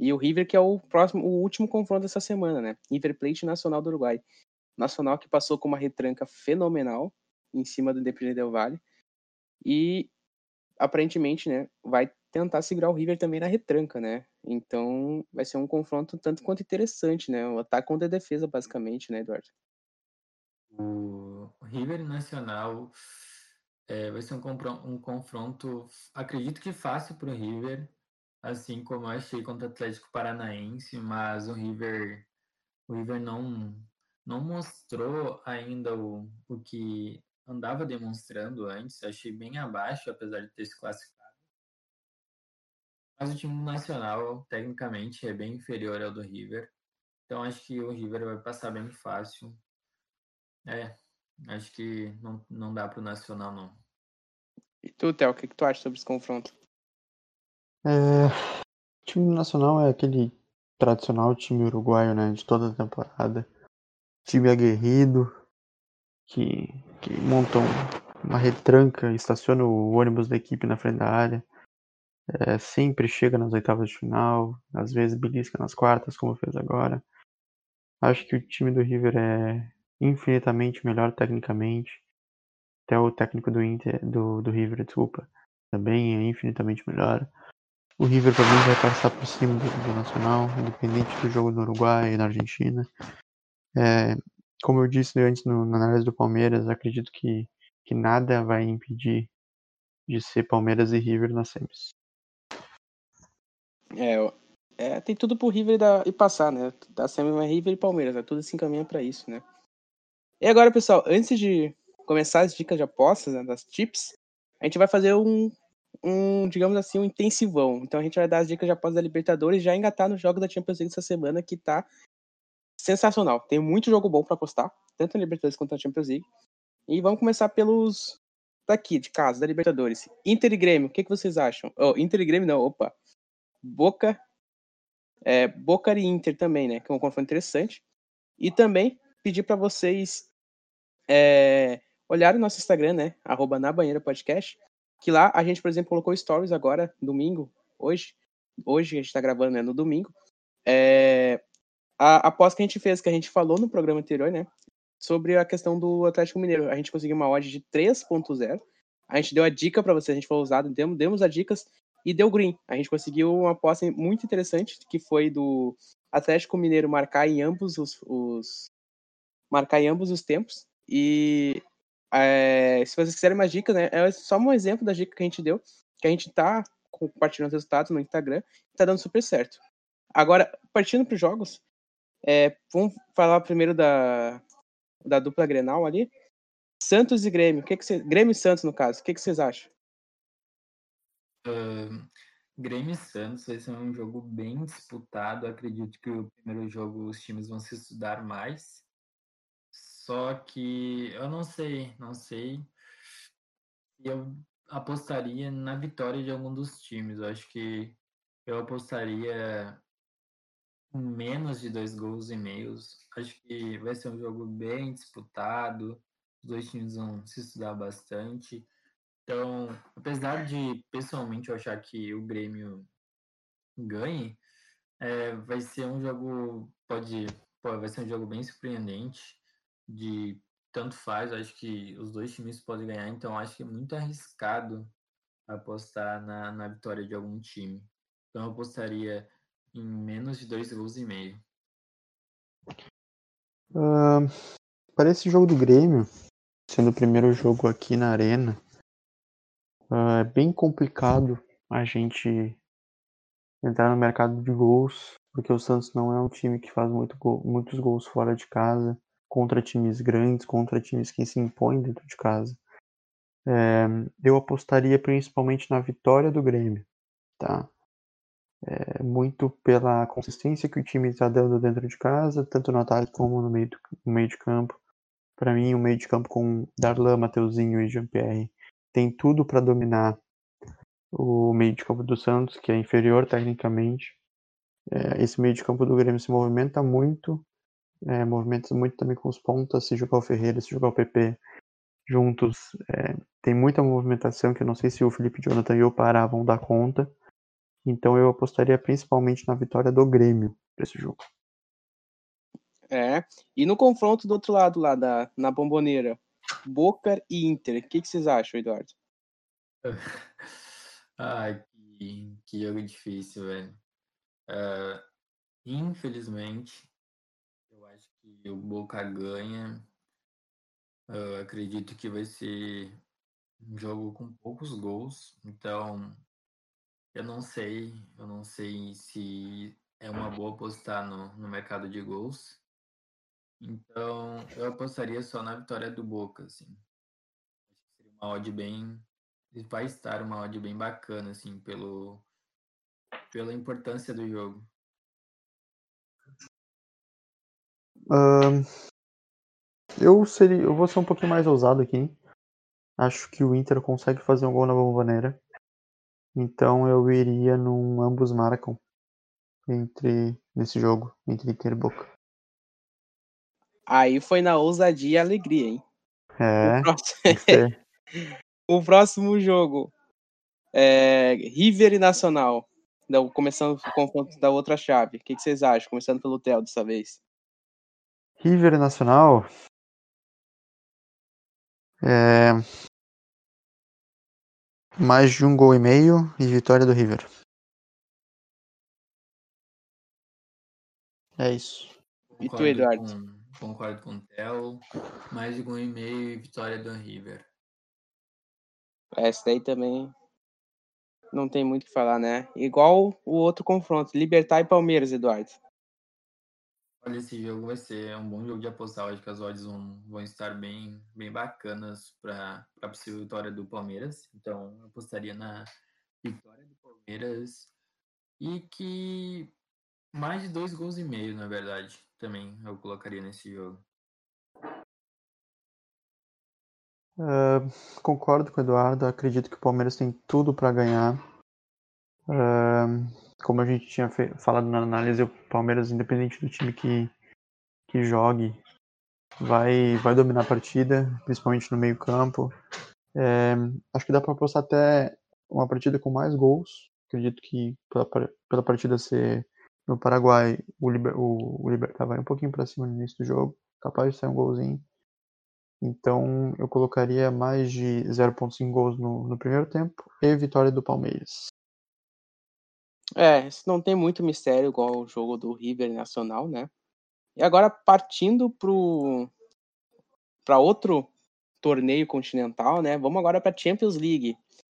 E o River que é o próximo, o último confronto dessa semana, né? River Plate Nacional do Uruguai. Nacional que passou com uma retranca fenomenal em cima do Independente Del Vale. E aparentemente, né, vai tentar segurar o River também na retranca, né? Então, vai ser um confronto tanto quanto interessante, né? O ataque contra a defesa, basicamente, né, Eduardo? O River Nacional é, vai ser um, um confronto, acredito que fácil para o River, assim como eu achei contra o Atlético Paranaense, mas o River, o River não, não mostrou ainda o, o que andava demonstrando antes, achei bem abaixo, apesar de ter se classificado. Mas o time nacional, tecnicamente, é bem inferior ao do River. Então acho que o River vai passar bem fácil. É, Acho que não, não dá pro Nacional, não. E tu, Theo, o que, que tu acha sobre esse confronto? É, o time nacional é aquele tradicional time uruguaio, né? De toda a temporada. Time aguerrido, que, que montam uma retranca, estaciona o ônibus da equipe na frente da área. É, sempre chega nas oitavas de final, às vezes belisca nas quartas, como fez agora. Acho que o time do River é infinitamente melhor tecnicamente. Até o técnico do Inter, do, do River, desculpa, também é infinitamente melhor. O River para mim vai passar por cima do, do, Nacional, independente do jogo no Uruguai e na Argentina. É, como eu disse antes no, na análise do Palmeiras, acredito que, que nada vai impedir de ser Palmeiras e River na semis. É, é, tem tudo pro River e, e passar, né? Da semi é River e Palmeiras, né? tudo se encaminha para isso, né? E agora, pessoal, antes de começar as dicas de apostas, né, das tips, a gente vai fazer um, um, digamos assim, um intensivão. Então a gente vai dar as dicas de apostas da Libertadores já engatar no jogo da Champions League essa semana que tá sensacional. Tem muito jogo bom para apostar, tanto na Libertadores quanto na Champions League. E vamos começar pelos daqui, de casa, da Libertadores. Inter e Grêmio, o que, que vocês acham? Oh, Inter e Grêmio não, opa. Boca, é, Boca e Inter também, né? Que é um confronto interessante. E também pedir para vocês é, olharem o nosso Instagram, né? Arroba na banheira podcast. Que lá a gente, por exemplo, colocou stories agora, domingo, hoje. Hoje a gente tá gravando, né? No domingo. É, a aposta que a gente fez, que a gente falou no programa anterior, né? Sobre a questão do Atlético Mineiro. A gente conseguiu uma odd de 3.0. A gente deu a dica para vocês, a gente foi usado, demos, demos as dicas e deu green. A gente conseguiu uma aposta muito interessante, que foi do Atlético Mineiro marcar em ambos os, os marcar em ambos os tempos. E é, se vocês quiserem mais dicas, né? É só um exemplo da dica que a gente deu, que a gente tá compartilhando os resultados no Instagram, tá dando super certo. Agora, partindo para os jogos, é, vamos falar primeiro da, da dupla Grenal ali. Santos e Grêmio. O que que cê, Grêmio e Santos, no caso. O que, que vocês acham? Uh, Grêmio e Santos vai ser um jogo bem disputado. Acredito que o primeiro jogo os times vão se estudar mais. Só que eu não sei, não sei. Eu apostaria na vitória de algum dos times. Eu acho que eu apostaria menos de dois gols e meios. Acho que vai ser um jogo bem disputado. Os dois times vão se estudar bastante. Então, apesar de pessoalmente eu achar que o Grêmio ganhe, é, vai ser um jogo pode, pode vai ser um jogo bem surpreendente de tanto faz. Acho que os dois times podem ganhar, então acho que é muito arriscado apostar na, na vitória de algum time. Então eu apostaria em menos de dois gols e meio. Uh, para esse jogo do Grêmio, sendo o primeiro jogo aqui na arena, uh, é bem complicado a gente entrar no mercado de gols, porque o Santos não é um time que faz muito muitos gols fora de casa, contra times grandes, contra times que se impõem dentro de casa. É, eu apostaria principalmente na vitória do Grêmio, tá? é, muito pela consistência que o time está dando dentro de casa, tanto no ataque como no meio, do, no meio de campo. Para mim, o meio de campo com Darlan, Mateuzinho e Jean-Pierre tem tudo para dominar o meio de campo do Santos, que é inferior tecnicamente. É, esse meio de campo do Grêmio se movimenta muito, é, movimenta muito também com os pontas, se jogar o Ferreira, se jogar o PP juntos. É, tem muita movimentação que eu não sei se o Felipe Jonathan e o Pará vão dar conta. Então eu apostaria principalmente na vitória do Grêmio para esse jogo. É. E no confronto do outro lado lá da na bomboneira, Boca e Inter, o que, que vocês acham, Eduardo? Ai, que, que jogo difícil, velho. Uh, infelizmente, o Boca ganha. Uh, acredito que vai ser um jogo com poucos gols, então eu não sei, eu não sei se é uma boa apostar no, no mercado de gols. Então, eu apostaria só na vitória do Boca, assim. Acho que seria uma odd bem vai estar uma odd bem bacana assim, pelo pela importância do jogo. Uh, eu seria, eu vou ser um pouquinho mais ousado aqui. Acho que o Inter consegue fazer um gol na bomboneira. Então eu iria num ambos marcam entre nesse jogo entre Inter e Boca. Aí foi na ousadia e alegria, hein? É. O próximo, o próximo jogo é River e Nacional. Começando o confronto da outra chave. O que, que vocês acham? Começando pelo Theo dessa vez. River e Nacional. É, mais de um gol e meio e vitória do River. É isso. E tu, Eduardo? Com, concordo com o Theo. Mais de um gol e meio e vitória do River. Essa daí também não tem muito o que falar, né? Igual o outro confronto, Libertar e Palmeiras, Eduardo. Olha, esse jogo vai ser um bom jogo de apostar. Acho que as odds vão, vão estar bem, bem bacanas para a possível vitória do Palmeiras. Então, eu apostaria na vitória do Palmeiras e que mais de dois gols e meio, na verdade. também eu colocaria nesse jogo. Uh, concordo com o Eduardo, acredito que o Palmeiras tem tudo para ganhar. Uh, como a gente tinha falado na análise, o Palmeiras, independente do time que, que jogue, vai, vai dominar a partida, principalmente no meio-campo. É, acho que dá para apostar até uma partida com mais gols. Acredito que pela, pela partida ser no Paraguai, o, Liber, o, o Libertar vai um pouquinho para cima no início do jogo, capaz de sair um golzinho. Então eu colocaria mais de 0.5 gols no, no primeiro tempo e vitória do Palmeiras. É, isso não tem muito mistério igual o jogo do River Nacional, né? E agora partindo pro para outro torneio continental, né? Vamos agora para Champions League.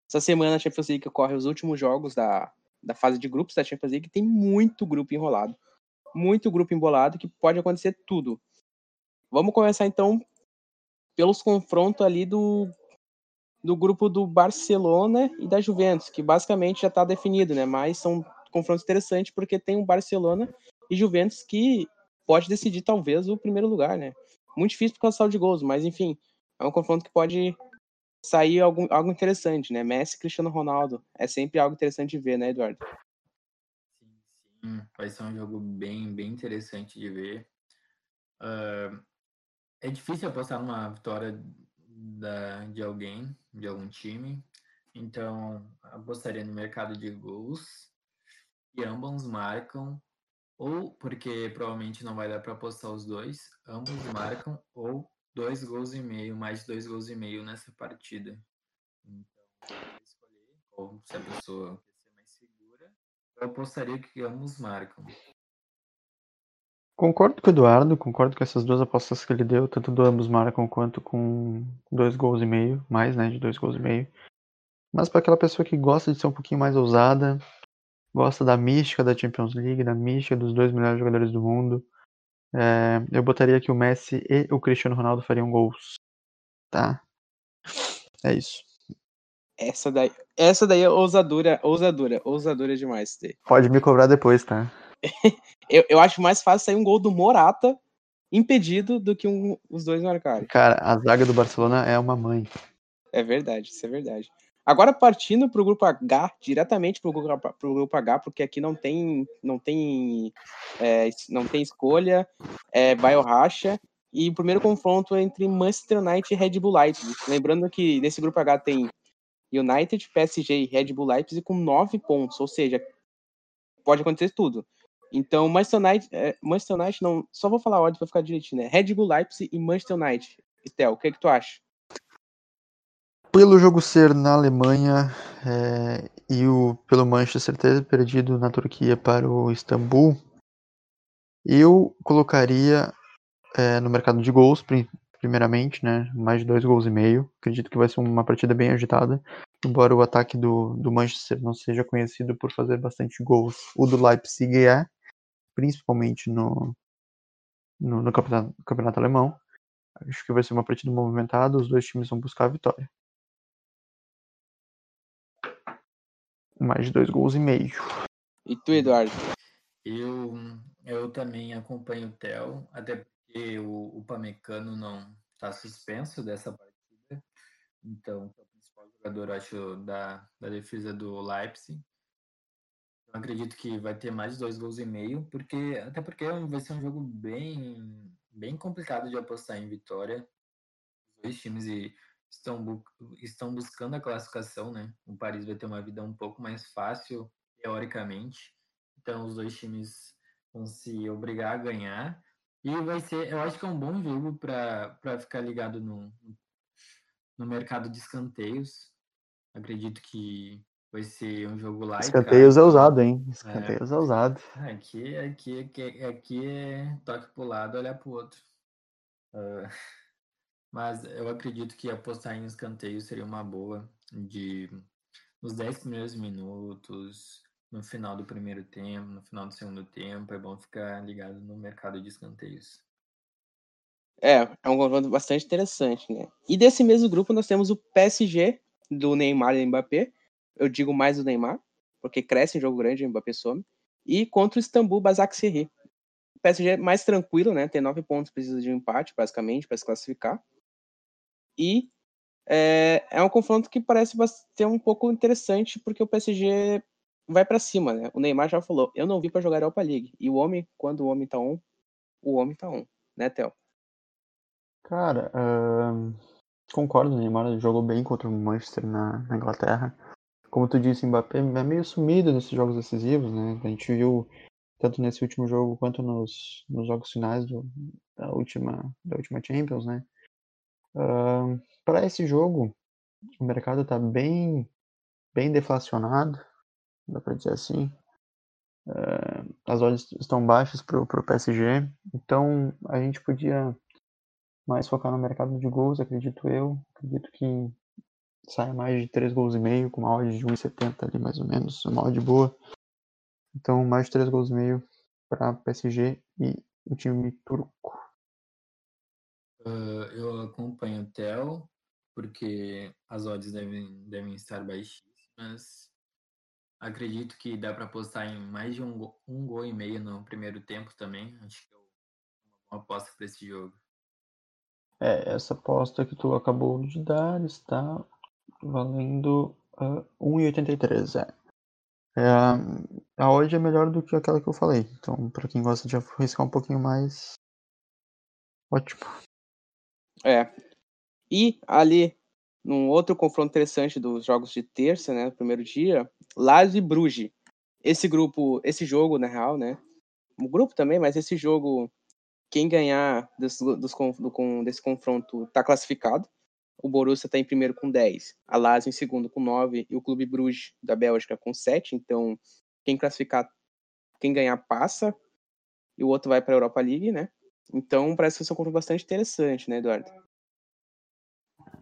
Essa semana a Champions League ocorre os últimos jogos da, da fase de grupos da Champions League. Tem muito grupo enrolado, muito grupo embolado que pode acontecer tudo. Vamos começar então pelos confrontos ali do do grupo do Barcelona e da Juventus, que basicamente já está definido, né? Mas são confrontos interessantes porque tem um Barcelona e Juventus que pode decidir talvez o primeiro lugar, né? Muito difícil por causa de gols, mas enfim, é um confronto que pode sair algo, algo interessante, né? Messi Cristiano Ronaldo. É sempre algo interessante de ver, né, Eduardo? Sim, sim. Vai ser um jogo bem, bem interessante de ver. Uh, é difícil apostar numa vitória da, de alguém, de algum time. Então, apostaria no mercado de gols. E ambos marcam ou porque provavelmente não vai dar para apostar os dois, ambos marcam, ou dois gols e meio, mais dois gols e meio nessa partida. Então, escolher, ou se a pessoa quer ser mais segura, eu apostaria que ambos marcam. Concordo com o Eduardo, concordo com essas duas apostas que ele deu, tanto do ambos marcam quanto com dois gols e meio, mais, né, de dois gols e meio. Mas para aquela pessoa que gosta de ser um pouquinho mais ousada, gosta da mística da Champions League, da mística dos dois melhores jogadores do mundo. É, eu botaria que o Messi e o Cristiano Ronaldo fariam gols. Tá? É isso. Essa daí, essa daí é ousadura, ousadura, ousadura demais. Pode me cobrar depois, tá? Eu, eu acho mais fácil sair um gol do Morata impedido do que um, os dois marcarem. Cara, a zaga do Barcelona é uma mãe. É verdade, isso é verdade. Agora partindo para o grupo H, diretamente para o grupo, grupo, H, porque aqui não tem, não tem, é, não tem escolha, é, vai o racha. E o primeiro confronto é entre Manchester United e Red Bull Leipzig. Lembrando que nesse grupo H tem United, PSG e Red Bull Leipzig com nove pontos, ou seja, pode acontecer tudo. Então, Manchester United, é, Manchester United não, só vou falar a ordem para ficar direitinho, né? Red Bull Leipzig e Manchester United. Estel, o que, é que tu acha? pelo jogo ser na Alemanha é, e o, pelo Manchester ter perdido na Turquia para o Istambul, eu colocaria é, no mercado de gols, primeiramente, né, mais de dois gols e meio. Acredito que vai ser uma partida bem agitada, embora o ataque do, do Manchester não seja conhecido por fazer bastante gols. O do Leipzig é, principalmente no, no, no campeonato, campeonato alemão. Acho que vai ser uma partida movimentada, os dois times vão buscar a vitória. mais de dois gols e meio. E tu, Eduardo? Eu, eu também acompanho o Theo, até porque o, o Pamecano não está suspenso dessa partida. Então, é o principal jogador, acho, da, da defesa do Leipzig. Acredito que vai ter mais dois gols e meio, porque até porque vai ser um jogo bem, bem complicado de apostar em vitória. Os dois times estão, estão buscando a classificação, né? O Paris vai ter uma vida um pouco mais fácil, teoricamente. Então, os dois times vão se obrigar a ganhar. E vai ser, eu acho que é um bom jogo para ficar ligado no, no mercado de escanteios. Acredito que vai ser um jogo light. Escanteios cara. é usado, hein? Escanteios é, é usado. Aqui, aqui, aqui, aqui é toque pro lado, olhar pro outro. Uh, mas eu acredito que apostar em escanteio seria uma boa de nos 10 primeiros minutos, no final do primeiro tempo, no final do segundo tempo, é bom ficar ligado no mercado de escanteios. É, é um confronto bastante interessante, né? E desse mesmo grupo nós temos o PSG do Neymar e Mbappé. Eu digo mais o Neymar, porque cresce em jogo grande, o Mbappé some. E contra o Istambul Basaksehir. PSG é mais tranquilo, né? Tem nove pontos, precisa de um empate, basicamente, para se classificar. E é, é um confronto que parece ser um pouco interessante, porque o PSG vai para cima, né? O Neymar já falou, eu não vim para jogar Europa League. E o homem, quando o homem tá on, o homem tá on, né, Theo? Cara, uh, concordo, o Neymar jogou bem contra o Manchester na, na, Inglaterra. Como tu disse, o Mbappé é meio sumido nesses jogos decisivos, né? A gente viu tanto nesse último jogo quanto nos, nos jogos finais do, da, última, da última Champions, né? Uh, Para esse jogo, o mercado está bem, bem deflacionado, dá para dizer assim. Uh, as odds estão baixas para o PSG, então a gente podia mais focar no mercado de gols, acredito eu. Acredito que saia mais de 3 gols e meio, com uma odd de 1,70 ali mais ou menos, uma odd boa. Então mais de 3 gols e meio para PSG e o time turco. Uh, eu acompanho o Theo, porque as odds devem, devem estar baixíssimas. Acredito que dá para apostar em mais de um, um gol e meio no primeiro tempo também. Acho que é uma aposta para esse jogo. É, essa aposta que tu acabou de dar está valendo uh, 1,83. É. É, a odd é melhor do que aquela que eu falei. Então, para quem gosta de arriscar um pouquinho mais, ótimo. É. E ali, num outro confronto interessante dos jogos de terça, né, primeiro dia, Lazio e Bruges. Esse grupo, esse jogo, na real, né, o grupo também, mas esse jogo, quem ganhar desse, dos, do, desse confronto tá classificado. O Borussia está em primeiro com 10, a Lazio em segundo com 9 e o Clube Bruges da Bélgica com 7. Então, quem classificar, quem ganhar passa e o outro vai para a Europa League, né? Então, parece que ser um confronto bastante interessante, né, Eduardo?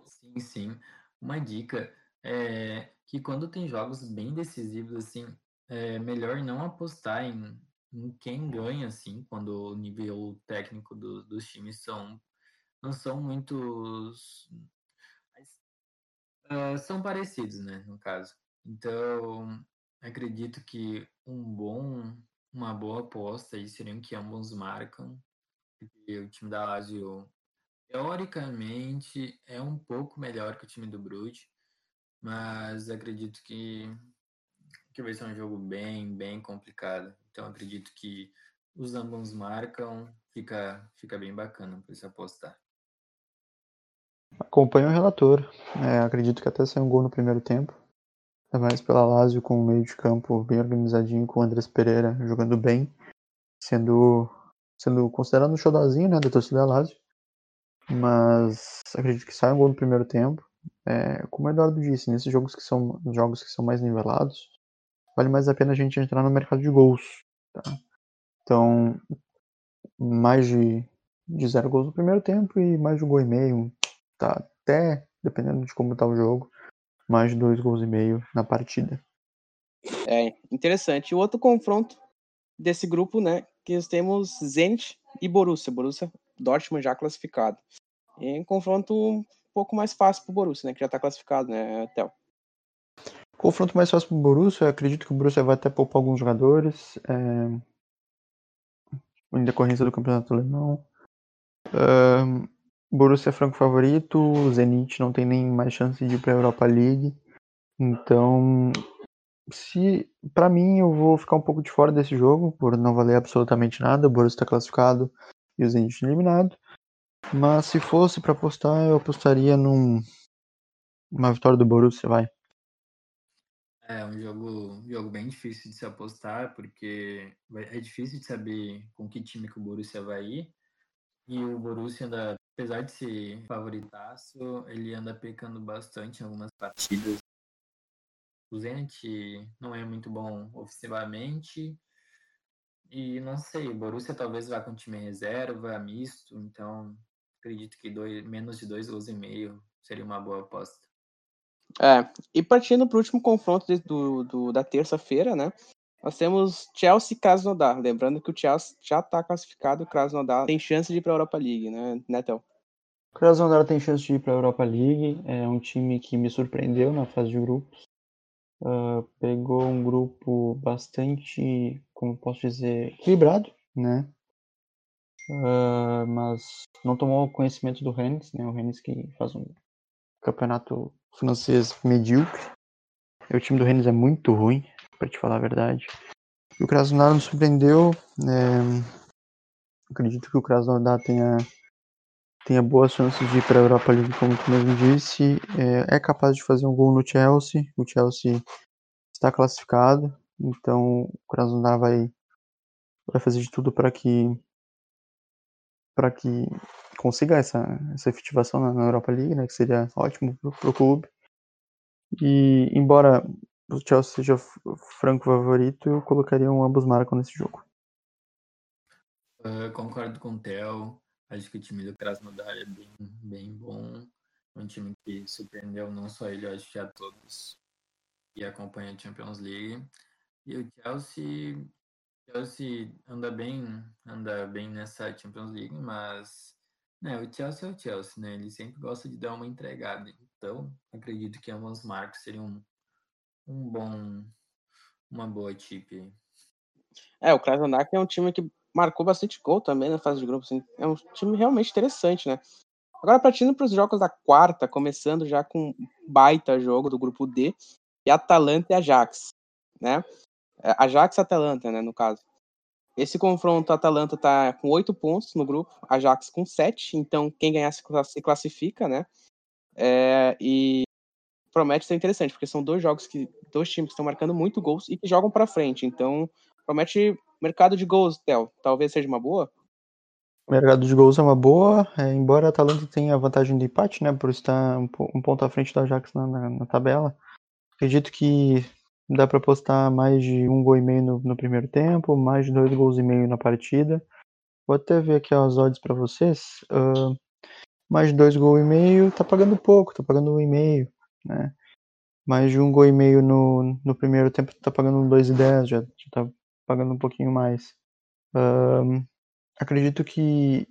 Sim, sim. Uma dica é que quando tem jogos bem decisivos, assim, é melhor não apostar em, em quem ganha, assim, quando o nível técnico do, dos times são não são muitos uh, são parecidos, né, no caso. Então, acredito que um bom uma boa aposta aí seria que ambos marcam o time da Lazio, teoricamente, é um pouco melhor que o time do Bruges, mas acredito que, que vai ser um jogo bem, bem complicado. Então, acredito que os ambos marcam, fica, fica bem bacana para se apostar. Acompanho o relator. É, acredito que até saiu um gol no primeiro tempo. É mais pela Lazio com o meio de campo bem organizadinho, com o Andrés Pereira jogando bem, sendo sendo considerado um showzinho, né, da torcida Lazio. Mas acredito que sai um gol no primeiro tempo. É, como o Eduardo disse, nesses jogos que são jogos que são mais nivelados, vale mais a pena a gente entrar no mercado de gols. Tá? Então, mais de, de zero gols no primeiro tempo e mais de um gol e meio. Tá? Até, dependendo de como tá o jogo, mais de dois gols e meio na partida. É, interessante. O outro confronto desse grupo, né, que nós temos Zenit e Borussia. Borussia, Dortmund já classificado. Em um confronto um pouco mais fácil para o Borussia, né, que já está classificado, né, Theo? Confronto mais fácil para o Borussia, eu acredito que o Borussia vai até poupar alguns jogadores. É... Em decorrência do campeonato alemão. Um, Borussia é franco favorito, o Zenit não tem nem mais chance de ir para a Europa League. Então, se para mim eu vou ficar um pouco de fora desse jogo por não valer absolutamente nada, o Borussia está classificado e o Zenit eliminado. Mas se fosse para apostar, eu apostaria num uma vitória do Borussia, vai. É um jogo, um jogo bem difícil de se apostar, porque é difícil de saber com que time que o Borussia vai ir. E o Borussia, ainda, apesar de ser favoritaço, ele anda pecando bastante em algumas partidas. O Zenit não é muito bom ofensivamente. E não sei, o Borussia talvez vá com time reserva, misto, então acredito que dois, menos de dois gols e meio seria uma boa aposta. É, e partindo para o último confronto do, do, da terça-feira, né? Nós temos Chelsea e Krasnodar. Lembrando que o Chelsea já está classificado, o Krasnodar tem chance de ir para a Europa League, né, Netel? O Krasnodar tem chance de ir para a Europa League. É um time que me surpreendeu na fase de grupos. Uh, pegou um grupo bastante, como posso dizer, equilibrado, né? uh, mas não tomou conhecimento do Rennes, né? O Rennes que faz um campeonato francês medíocre. O time do Rennes é muito ruim, para te falar a verdade. O Krasnodar me surpreendeu. É... Acredito que o Krasnodar tenha tenha boas chances de ir para a Europa League, como tu mesmo disse. É, é, capaz de fazer um gol no Chelsea. O Chelsea está classificado, então o Krasnodar vai vai fazer de tudo para que para que consiga essa, essa efetivação na, na Europa League, né, que seria ótimo para o clube. E embora o Chelsea seja franco favorito, eu colocaria um ambos marcam nesse jogo. Uh, concordo com o Theo. Acho que o time do Krasnodar é bem, bem bom. Um time que surpreendeu não só ele, acho que a todos que acompanham a Champions League. E o Chelsea Chelsea anda bem, anda bem nessa Champions League, mas né, o Chelsea é o Chelsea, né? Ele sempre gosta de dar uma entregada. Então, acredito que ambos marcos seriam um, bom, uma boa tip. É, o Krasnodar é um time que marcou bastante gol também na fase de grupos. Assim. É um time realmente interessante, né? Agora, partindo para os jogos da quarta, começando já com baita jogo do grupo D, e Atalanta e Ajax, né? É, Ajax e Atalanta, né, no caso. Esse confronto, a Atalanta tá com oito pontos no grupo, Ajax com sete, então quem ganhar se classifica, né? É, e promete ser interessante, porque são dois jogos que dois times que estão marcando muito gols e que jogam para frente, então promete mercado de gols, Theo. Talvez seja uma boa. mercado de gols é uma boa, é, embora a Atalanta tenha a vantagem de empate, né, por estar um, um ponto à frente do Ajax na, na, na tabela. Acredito que Dá para postar mais de um gol e meio no, no, primeiro tempo, mais de dois gols e meio na partida. Vou até ver aqui as odds para vocês. Uh, mais de dois gols e meio tá pagando pouco, tá pagando um e meio, né? Mais de um gol e meio no, no primeiro tempo tá pagando e dez, já, já tá pagando um pouquinho mais. Uh, acredito que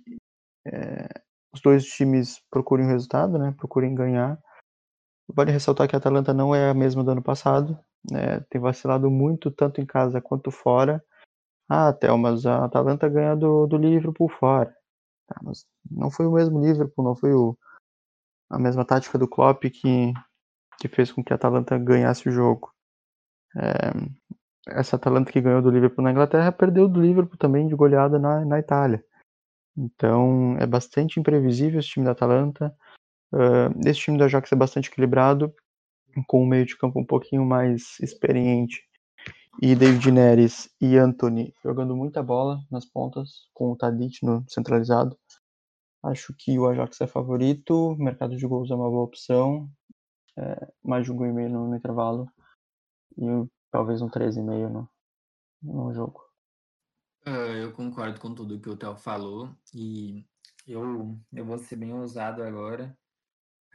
é, os dois times procurem o resultado, né? Procurem ganhar. Vale ressaltar que a Atalanta não é a mesma do ano passado, né? Tem vacilado muito, tanto em casa quanto fora. Ah, Théo, mas a Atalanta ganha do, do Liverpool fora. Tá, mas não foi o mesmo Liverpool, não foi o, a mesma tática do Klopp que, que fez com que a Atalanta ganhasse o jogo. É, essa Atalanta que ganhou do Liverpool na Inglaterra perdeu do Liverpool também de goleada na, na Itália. Então é bastante imprevisível esse time da Atalanta. Uh, esse time do Ajax é bastante equilibrado com um meio de campo um pouquinho mais experiente e David Neres e Anthony jogando muita bola nas pontas, com o Tadic no centralizado. Acho que o Ajax é favorito, mercado de gols é uma boa opção, é, mais de um gol e meio no, no intervalo e talvez um 13,5 no, no jogo. Uh, eu concordo com tudo que o Theo falou e eu, eu vou ser bem ousado agora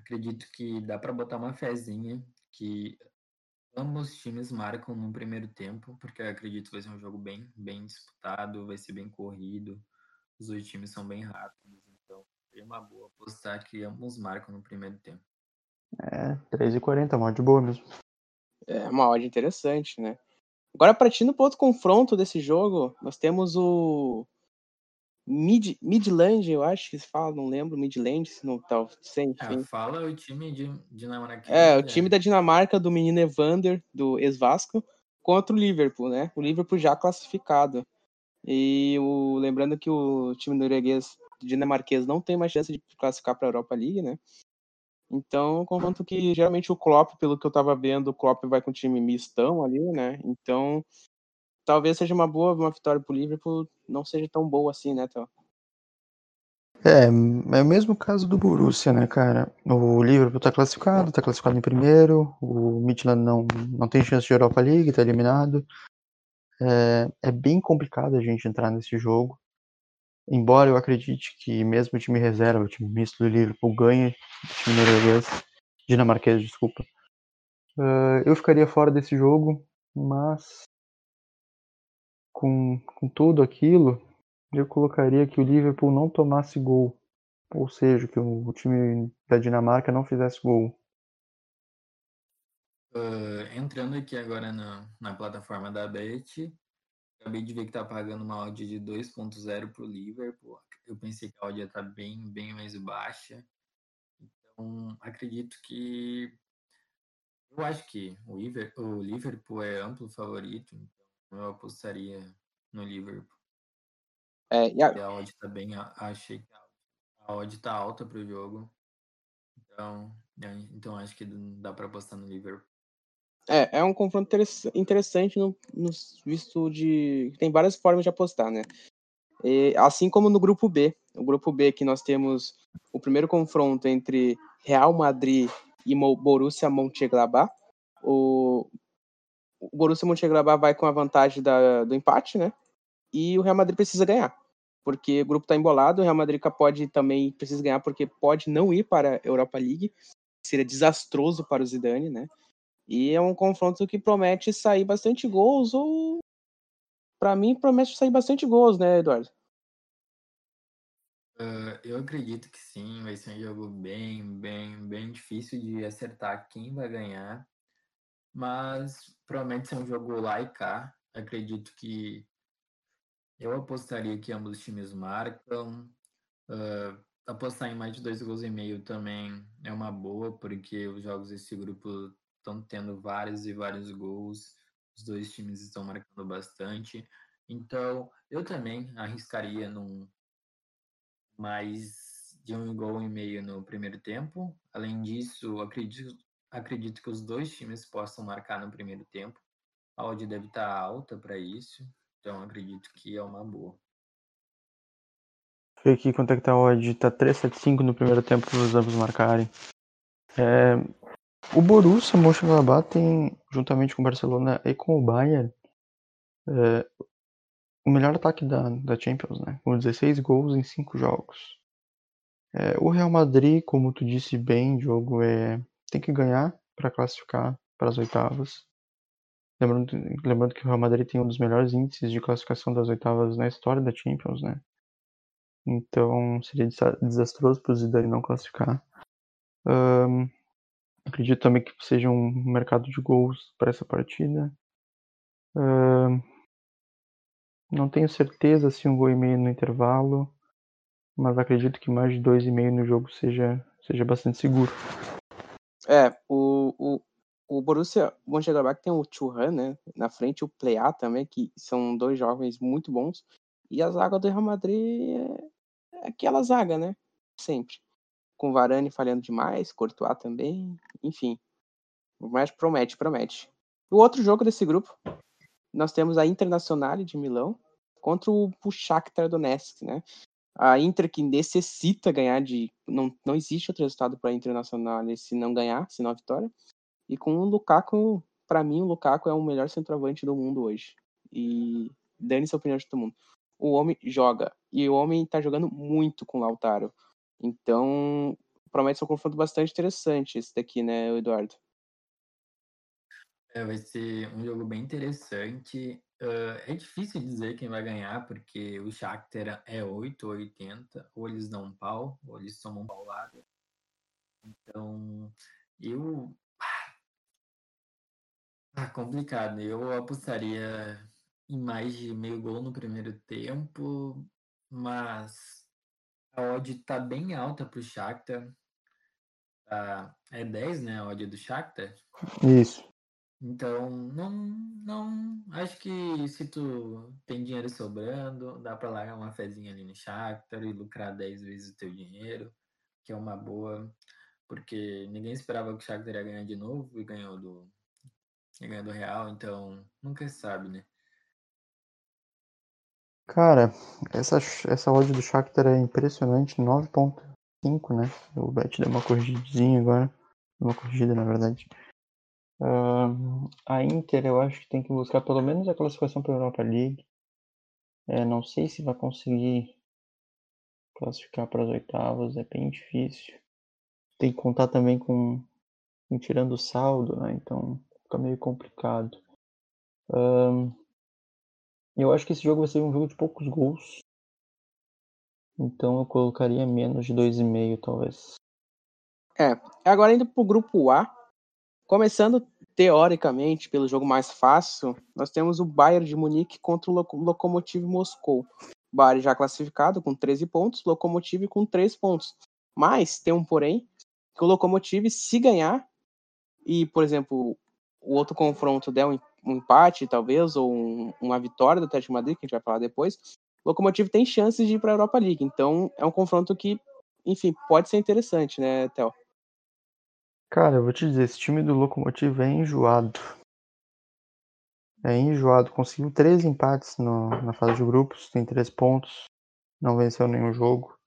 acredito que dá para botar uma fezinha que ambos times marcam no primeiro tempo, porque eu acredito que vai ser um jogo bem, bem disputado, vai ser bem corrido. Os dois times são bem rápidos, então é uma boa apostar que ambos marcam no primeiro tempo. É, 3,40, uma de boa mesmo. É uma odd interessante, né? Agora, partindo para outro confronto desse jogo, nós temos o Mid, Midland, eu acho que se fala, não lembro, Midland, se não tá, sem, é, fala o time de dinamarquês. É, o time da Dinamarca, do menino Evander, do ex-Vasco, contra o Liverpool, né? O Liverpool já classificado. E o, lembrando que o time norueguês, dinamarquês, não tem mais chance de classificar para a Europa League, né? Então, contanto que geralmente o Klopp, pelo que eu tava vendo, o Klopp vai com o time mistão ali, né? Então, talvez seja uma boa uma vitória pro Liverpool, não seja tão boa assim, né, Théo? É, é o mesmo caso do Borussia, né, cara? O Liverpool tá classificado, tá classificado em primeiro, o Midland não, não tem chance de Europa League, tá eliminado. É, é bem complicado a gente entrar nesse jogo. Embora eu acredite que mesmo o time reserva, o time misto do Liverpool ganhe, o time norueguês, dinamarquês, desculpa. Uh, eu ficaria fora desse jogo, mas com, com tudo aquilo, eu colocaria que o Liverpool não tomasse gol. Ou seja, que o, time da Dinamarca não fizesse gol. Uh, entrando aqui agora na, na plataforma da Bet, acabei de ver que tá pagando uma odd de 2.0 pro Liverpool. eu pensei que a odd ia estar bem, bem mais baixa. Então, acredito que. Eu acho que o Liverpool é amplo favorito, então eu apostaria no Liverpool. É, e a... a odd tá bem. Achei que a odd tá alta pro jogo. Então, então acho que dá para apostar no Liverpool. É, é um confronto interessante no, no visto de. Tem várias formas de apostar, né? E, assim como no grupo B. O grupo B que nós temos o primeiro confronto entre Real Madrid e Borussia Mönchengladbach. O, o Borussia Mönchengladbach vai com a vantagem da, do empate, né? E o Real Madrid precisa ganhar, porque o grupo está embolado. O Real Madrid pode também precisa ganhar porque pode não ir para a Europa League. Seria desastroso para o Zidane, né? E é um confronto que promete sair bastante gols, ou. Para mim, promete sair bastante gols, né, Eduardo? Uh, eu acredito que sim, vai ser um jogo bem, bem, bem difícil de acertar quem vai ganhar. Mas promete ser um jogo lá e cá. Acredito que eu apostaria que ambos os times marcam. Uh, apostar em mais de dois gols e meio também é uma boa, porque os jogos desse grupo estão tendo vários e vários gols, os dois times estão marcando bastante. Então, eu também arriscaria num mais de um gol e meio no primeiro tempo. Além disso, acredito, acredito que os dois times possam marcar no primeiro tempo. A odd deve estar alta para isso, então acredito que é uma boa. Ver aqui quanto é que tá a odd. Tá 3,75 no primeiro tempo para os ambos marcarem. É, o Borussia Mönchengladbach tem, juntamente com o Barcelona e com o Bayern, é, o melhor ataque da, da Champions, né? Com 16 gols em 5 jogos. É, o Real Madrid, como tu disse bem, jogo é tem que ganhar para classificar para as oitavas. Lembrando, lembrando que o Real Madrid tem um dos melhores índices de classificação das oitavas na história da Champions, né? Então seria desastroso para o Zidane não classificar. Um, Acredito também que seja um mercado de gols para essa partida. Uh, não tenho certeza se um gol e meio no intervalo, mas acredito que mais de dois e meio no jogo seja, seja bastante seguro. É, o, o, o Borussia Mönchengladbach tem o Churran, né, na frente o Plea também, que são dois jovens muito bons, e a zaga do Real Madrid é, é aquela zaga, né, sempre com Varane falhando demais, Courtois também, enfim. Mas promete, promete. O outro jogo desse grupo, nós temos a Internacional de Milão contra o Shakhtar Donetsk, né? A Inter que necessita ganhar de não, não existe outro resultado para a Internacional se não ganhar, se não a vitória. E com o Lukaku, para mim o Lukaku é o melhor centroavante do mundo hoje. E dane-se a opinião de todo mundo. O homem joga e o homem tá jogando muito com o Lautaro. Então, promete ser um confronto bastante interessante esse daqui, né, Eduardo? É, vai ser um jogo bem interessante. Uh, é difícil dizer quem vai ganhar, porque o Shakhtar é 8 ou 80, ou eles dão um pau, ou eles tomam paulada. Então, eu... Ah, complicado. Eu apostaria em mais de meio gol no primeiro tempo, mas a odd tá bem alta pro Shakhtar. Tá, é 10, né, a odd do Shakhtar? Isso. Então, não, não, acho que se tu tem dinheiro sobrando, dá para largar uma fezinha ali no Shakhtar e lucrar 10 vezes o teu dinheiro, que é uma boa, porque ninguém esperava que o Shakhtar ia ganhar de novo e ganhou do, ganhou do Real, então nunca se sabe, né? Cara, essa, essa odd do Shakhtar é impressionante, 9.5, né? O Bet deu uma corrigidinha agora. Uma corrigida, na verdade. Uh, a Inter, eu acho que tem que buscar pelo menos a classificação para a Europa League. É, não sei se vai conseguir classificar para as oitavas, é bem difícil. Tem que contar também com, com tirando o saldo, né? Então fica meio complicado. Um, eu acho que esse jogo vai ser um jogo de poucos gols. Então eu colocaria menos de 2,5 talvez. É, agora indo pro grupo A, começando teoricamente pelo jogo mais fácil, nós temos o Bayern de Munique contra o Lokomotiv Moscou. Bari já classificado com 13 pontos, Lokomotiv com 3 pontos. Mas tem um porém, que o Lokomotiv, se ganhar, e, por exemplo, o outro confronto der um, um empate, talvez, ou um, uma vitória do Atlético Madrid, que a gente vai falar depois, o Lokomotiv tem chances de ir para a Europa League. Então, é um confronto que, enfim, pode ser interessante, né, Theo? Cara, eu vou te dizer, esse time do Lokomotiv é enjoado. É enjoado. Conseguiu três empates no, na fase de grupos, tem três pontos, não venceu nenhum jogo.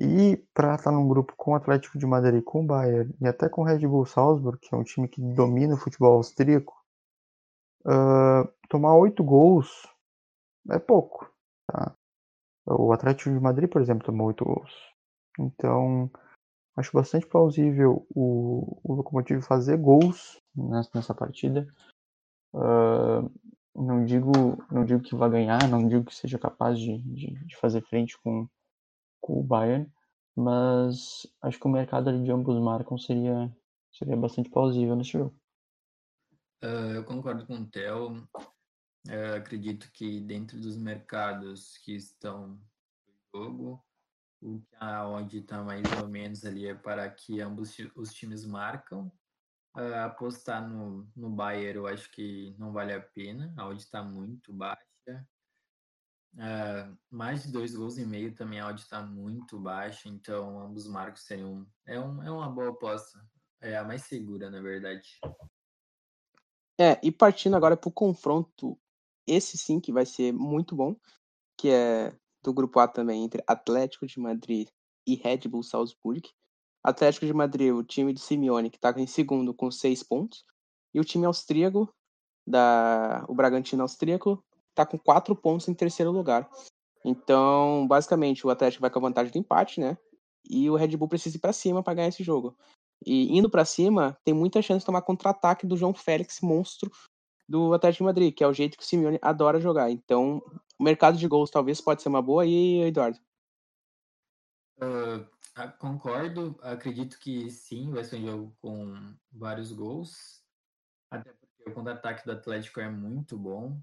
E para estar num grupo com o Atlético de Madrid, com o Bayern e até com o Red Bull Salzburg, que é um time que domina o futebol austríaco, uh, tomar oito gols é pouco. Tá? O Atlético de Madrid, por exemplo, tomou oito gols. Então, acho bastante plausível o, o Lokomotiv fazer gols nessa, nessa partida. Uh, não digo não digo que vai ganhar, não digo que seja capaz de, de, de, fazer frente com, com o Bayern, mas acho que o mercado de ambos marcam seria, seria bastante plausível nesse jogo. Uh, eu concordo com o Theo. Uh, acredito que dentro dos mercados que estão no jogo, o que está mais ou menos ali é para que ambos os times marcam Uh, apostar no, no Bayern eu acho que não vale a pena, a odd está muito baixa. Uh, mais de dois gols e meio também a odd está muito baixa, então ambos marcos seriam. É, um, é uma boa aposta. É a mais segura, na verdade. É, e partindo agora para o confronto, esse sim que vai ser muito bom, que é do grupo A também, entre Atlético de Madrid e Red Bull Salzburg. Atlético de Madrid, o time de Simeone, que está em segundo com seis pontos. E o time austríaco, da, o Bragantino austríaco, está com quatro pontos em terceiro lugar. Então, basicamente, o Atlético vai com a vantagem do empate, né? E o Red Bull precisa ir para cima para ganhar esse jogo. E indo para cima, tem muita chance de tomar contra-ataque do João Félix, monstro do Atlético de Madrid, que é o jeito que o Simeone adora jogar. Então, o mercado de gols talvez pode ser uma boa. E Eduardo? Uh, concordo, acredito que sim, vai ser um jogo com vários gols, até porque o contra-ataque do Atlético é muito bom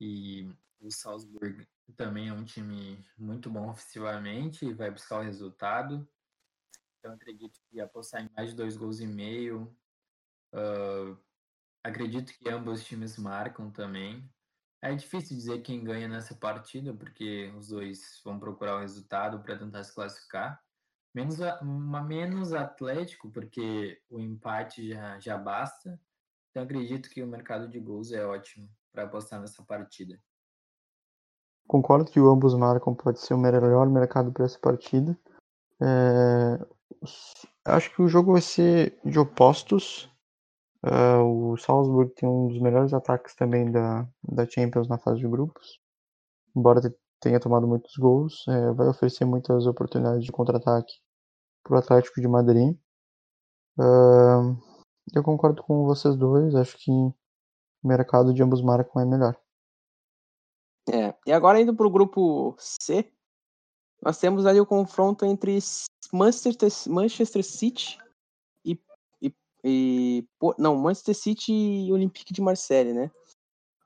e o Salzburg também é um time muito bom ofensivamente e vai buscar o resultado. Então acredito que apostar em mais de dois gols e meio. Uh, acredito que ambos os times marcam também. É difícil dizer quem ganha nessa partida, porque os dois vão procurar o resultado para tentar se classificar. Menos, menos Atlético, porque o empate já, já basta. Então acredito que o mercado de gols é ótimo para apostar nessa partida. Concordo que ambos marcam pode ser o melhor mercado para essa partida. É... Acho que o jogo vai ser de opostos. Uh, o Salzburg tem um dos melhores ataques também da, da Champions na fase de grupos. Embora tenha tomado muitos gols, é, vai oferecer muitas oportunidades de contra-ataque para o Atlético de Madrid. Uh, eu concordo com vocês dois, acho que o mercado de ambos marcam é melhor. É, e agora indo para o grupo C, nós temos ali o confronto entre Manchester, Manchester City e, e, e, não, Manchester City e Olympique de Marseille, né?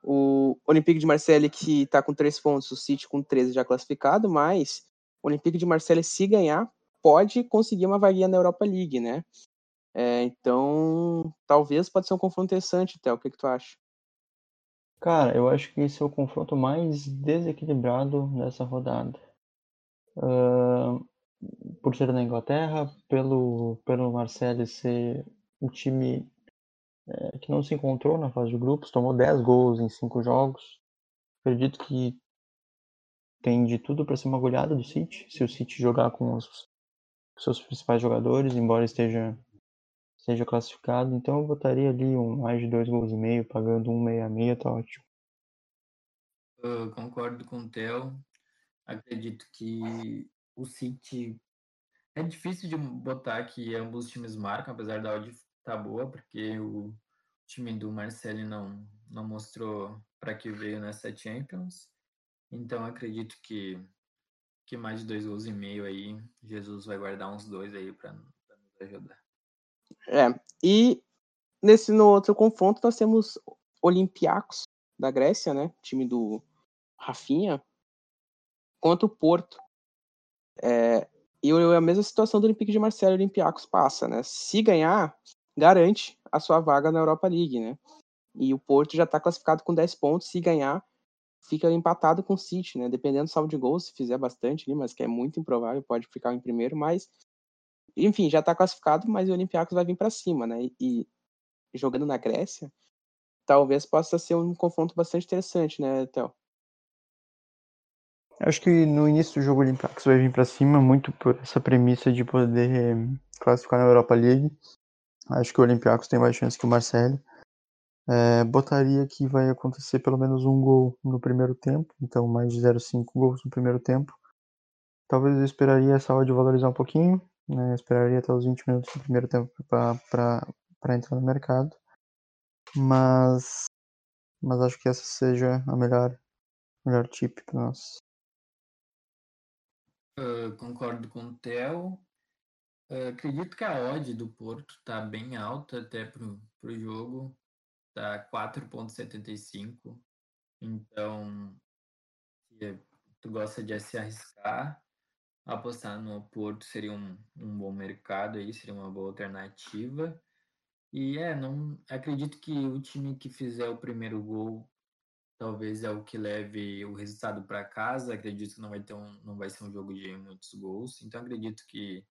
O Olympique de Marseille que está com três pontos, o City com 13 já classificado, mas o Olympique de Marseille se ganhar pode conseguir uma vaguinha na Europa League, né? É, então, talvez pode ser um confronto interessante, Théo. O que, que tu acha? Cara, eu acho que esse é o confronto mais desequilibrado dessa rodada. Uh, por ser na Inglaterra, pelo, pelo Marcelo ser um time é, que não se encontrou na fase de grupos, tomou 10 gols em 5 jogos. Acredito que tem de tudo para ser uma goleada do City, se o City jogar com os seus principais jogadores, embora esteja seja classificado. Então eu botaria ali um mais de dois gols e meio, pagando um meia meia, tá ótimo. Eu concordo com o Theo. Acredito que o City é difícil de botar que ambos os times marcam, apesar da odd tá boa, porque o time do Marcelo não não mostrou para que veio nessa Champions. Então acredito que que mais de dois gols e meio aí, Jesus vai guardar uns dois aí para nos ajudar. É, e nesse no outro confronto nós temos Olympiacos da Grécia, né? Time do Rafinha. contra o Porto. É, e a mesma situação do Olympique de Marseille, o Olympiacos passa, né? Se ganhar, garante a sua vaga na Europa League, né? E o Porto já está classificado com 10 pontos, se ganhar, fica empatado com o City, né? Dependendo do saldo de gols, se fizer bastante ali, mas que é muito improvável, pode ficar em primeiro, mas enfim, já está classificado, mas o Olympiacos vai vir para cima, né? E, e, jogando na Grécia, talvez possa ser um confronto bastante interessante, né, Theo? Acho que no início do jogo o Olympiacos vai vir para cima, muito por essa premissa de poder classificar na Europa League. Acho que o Olympiacos tem mais chance que o Marseille. É, botaria que vai acontecer pelo menos um gol no primeiro tempo, então mais de 0,5 gols no primeiro tempo. Talvez eu esperaria essa odd valorizar um pouquinho, né? esperaria até os 20 minutos do primeiro tempo para entrar no mercado. Mas, mas acho que essa seja a melhor, melhor tip para nós. Uh, concordo com o Theo. Uh, acredito que a odd do Porto está bem alta até para o jogo. Está 4,75. Então, se tu gosta de se arriscar, apostar no Porto seria um, um bom mercado aí, seria uma boa alternativa. E é, não acredito que o time que fizer o primeiro gol talvez é o que leve o resultado para casa. Acredito que não vai ter um, não vai ser um jogo de muitos gols. Então acredito que,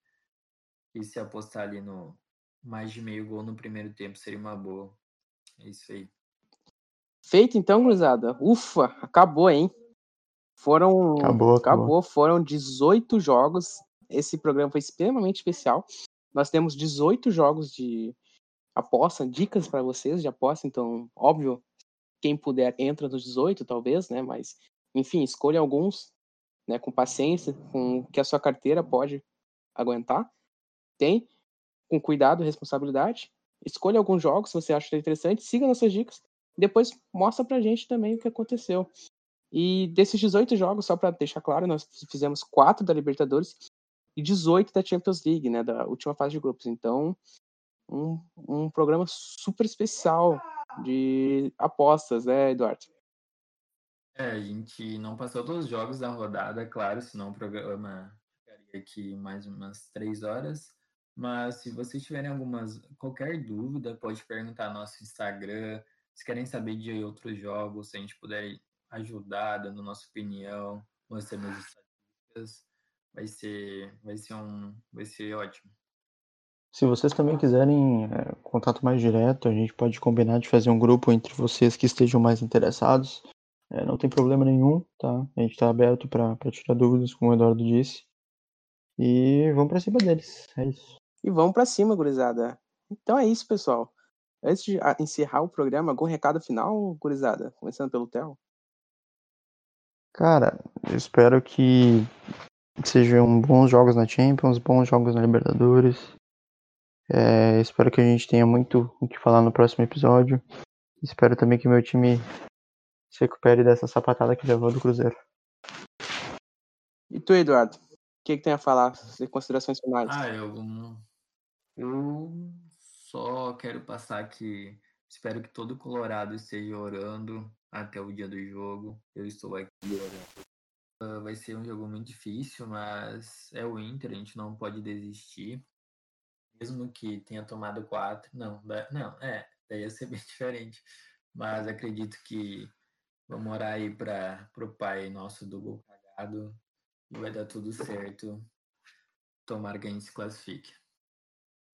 que se apostar ali no mais de meio gol no primeiro tempo seria uma boa. É isso aí. Feito então, cruzada. Ufa, acabou, hein? Foram acabou, acabou. acabou, foram 18 jogos. Esse programa foi extremamente especial. Nós temos 18 jogos de aposta, dicas para vocês de aposta, então, óbvio, quem puder entra nos 18, talvez, né? Mas, enfim, escolha alguns, né? Com paciência, com o que a sua carteira pode aguentar. Tem, com cuidado responsabilidade. Escolha alguns jogos se você acha interessante, siga nossas dicas. Depois mostra pra gente também o que aconteceu. E desses 18 jogos, só para deixar claro, nós fizemos 4 da Libertadores e 18 da Champions League, né, da última fase de grupos. Então, um, um programa super especial de apostas, né, Eduardo? É, a gente não passou todos os jogos da rodada, claro, senão o programa ficaria aqui mais umas três horas. Mas se vocês tiverem algumas qualquer dúvida, pode perguntar no nosso Instagram. Se querem saber de outros jogos, se a gente puder ajudar, dando nossa opinião, mostrando as estatísticas, vai ser, vai ser um, vai ser ótimo. Se vocês também quiserem é, contato mais direto, a gente pode combinar de fazer um grupo entre vocês que estejam mais interessados. É, não tem problema nenhum, tá? A gente está aberto para tirar dúvidas, como o Eduardo disse. E vamos para cima deles, é isso. E vamos para cima, gurizada. Então é isso, pessoal. Antes de encerrar o programa, algum recado final, gurizada? Começando pelo Theo. Cara, eu espero que sejam bons jogos na Champions, bons jogos na Libertadores. É, espero que a gente tenha muito o que falar no próximo episódio. Espero também que meu time se recupere dessa sapatada que levou do Cruzeiro. E tu, Eduardo? O que, que tem a falar? Considerações finais? Ah, eu, eu só quero passar que espero que todo Colorado esteja orando até o dia do jogo. Eu estou aqui orando. Uh, vai ser um jogo muito difícil, mas é o Inter, a gente não pode desistir mesmo que tenha tomado quatro, não, não, é, daí ia ser bem diferente. Mas acredito que vamos orar aí para o pai nosso do gol cagado e vai dar tudo certo. Tomara que a gente se classifique.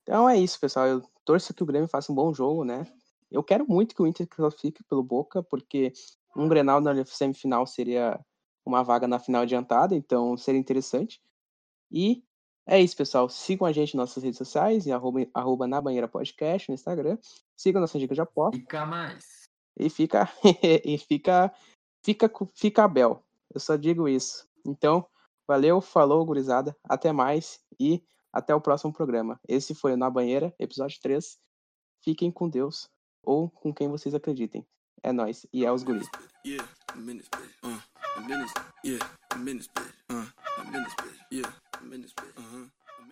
Então é isso, pessoal. Eu torço que o Grêmio faça um bom jogo, né? Eu quero muito que o Inter classifique pelo Boca, porque um Grenal na semifinal seria uma vaga na final adiantada, então seria interessante. E é isso, pessoal. Sigam a gente nas nossas redes sociais, em arroba, arroba na banheira podcast no Instagram. Sigam nossas dicas de aposta. Fica mais. E fica. e fica. Fica, fica Abel. Eu só digo isso. Então, valeu, falou, gurizada. Até mais e até o próximo programa. Esse foi o Na Banheira, episódio 3. Fiquem com Deus ou com quem vocês acreditem. É nós e é os guris. Yeah, I'm in this bitch. Uh, I'm in this bitch. Yeah, I'm in this bitch. Uh huh.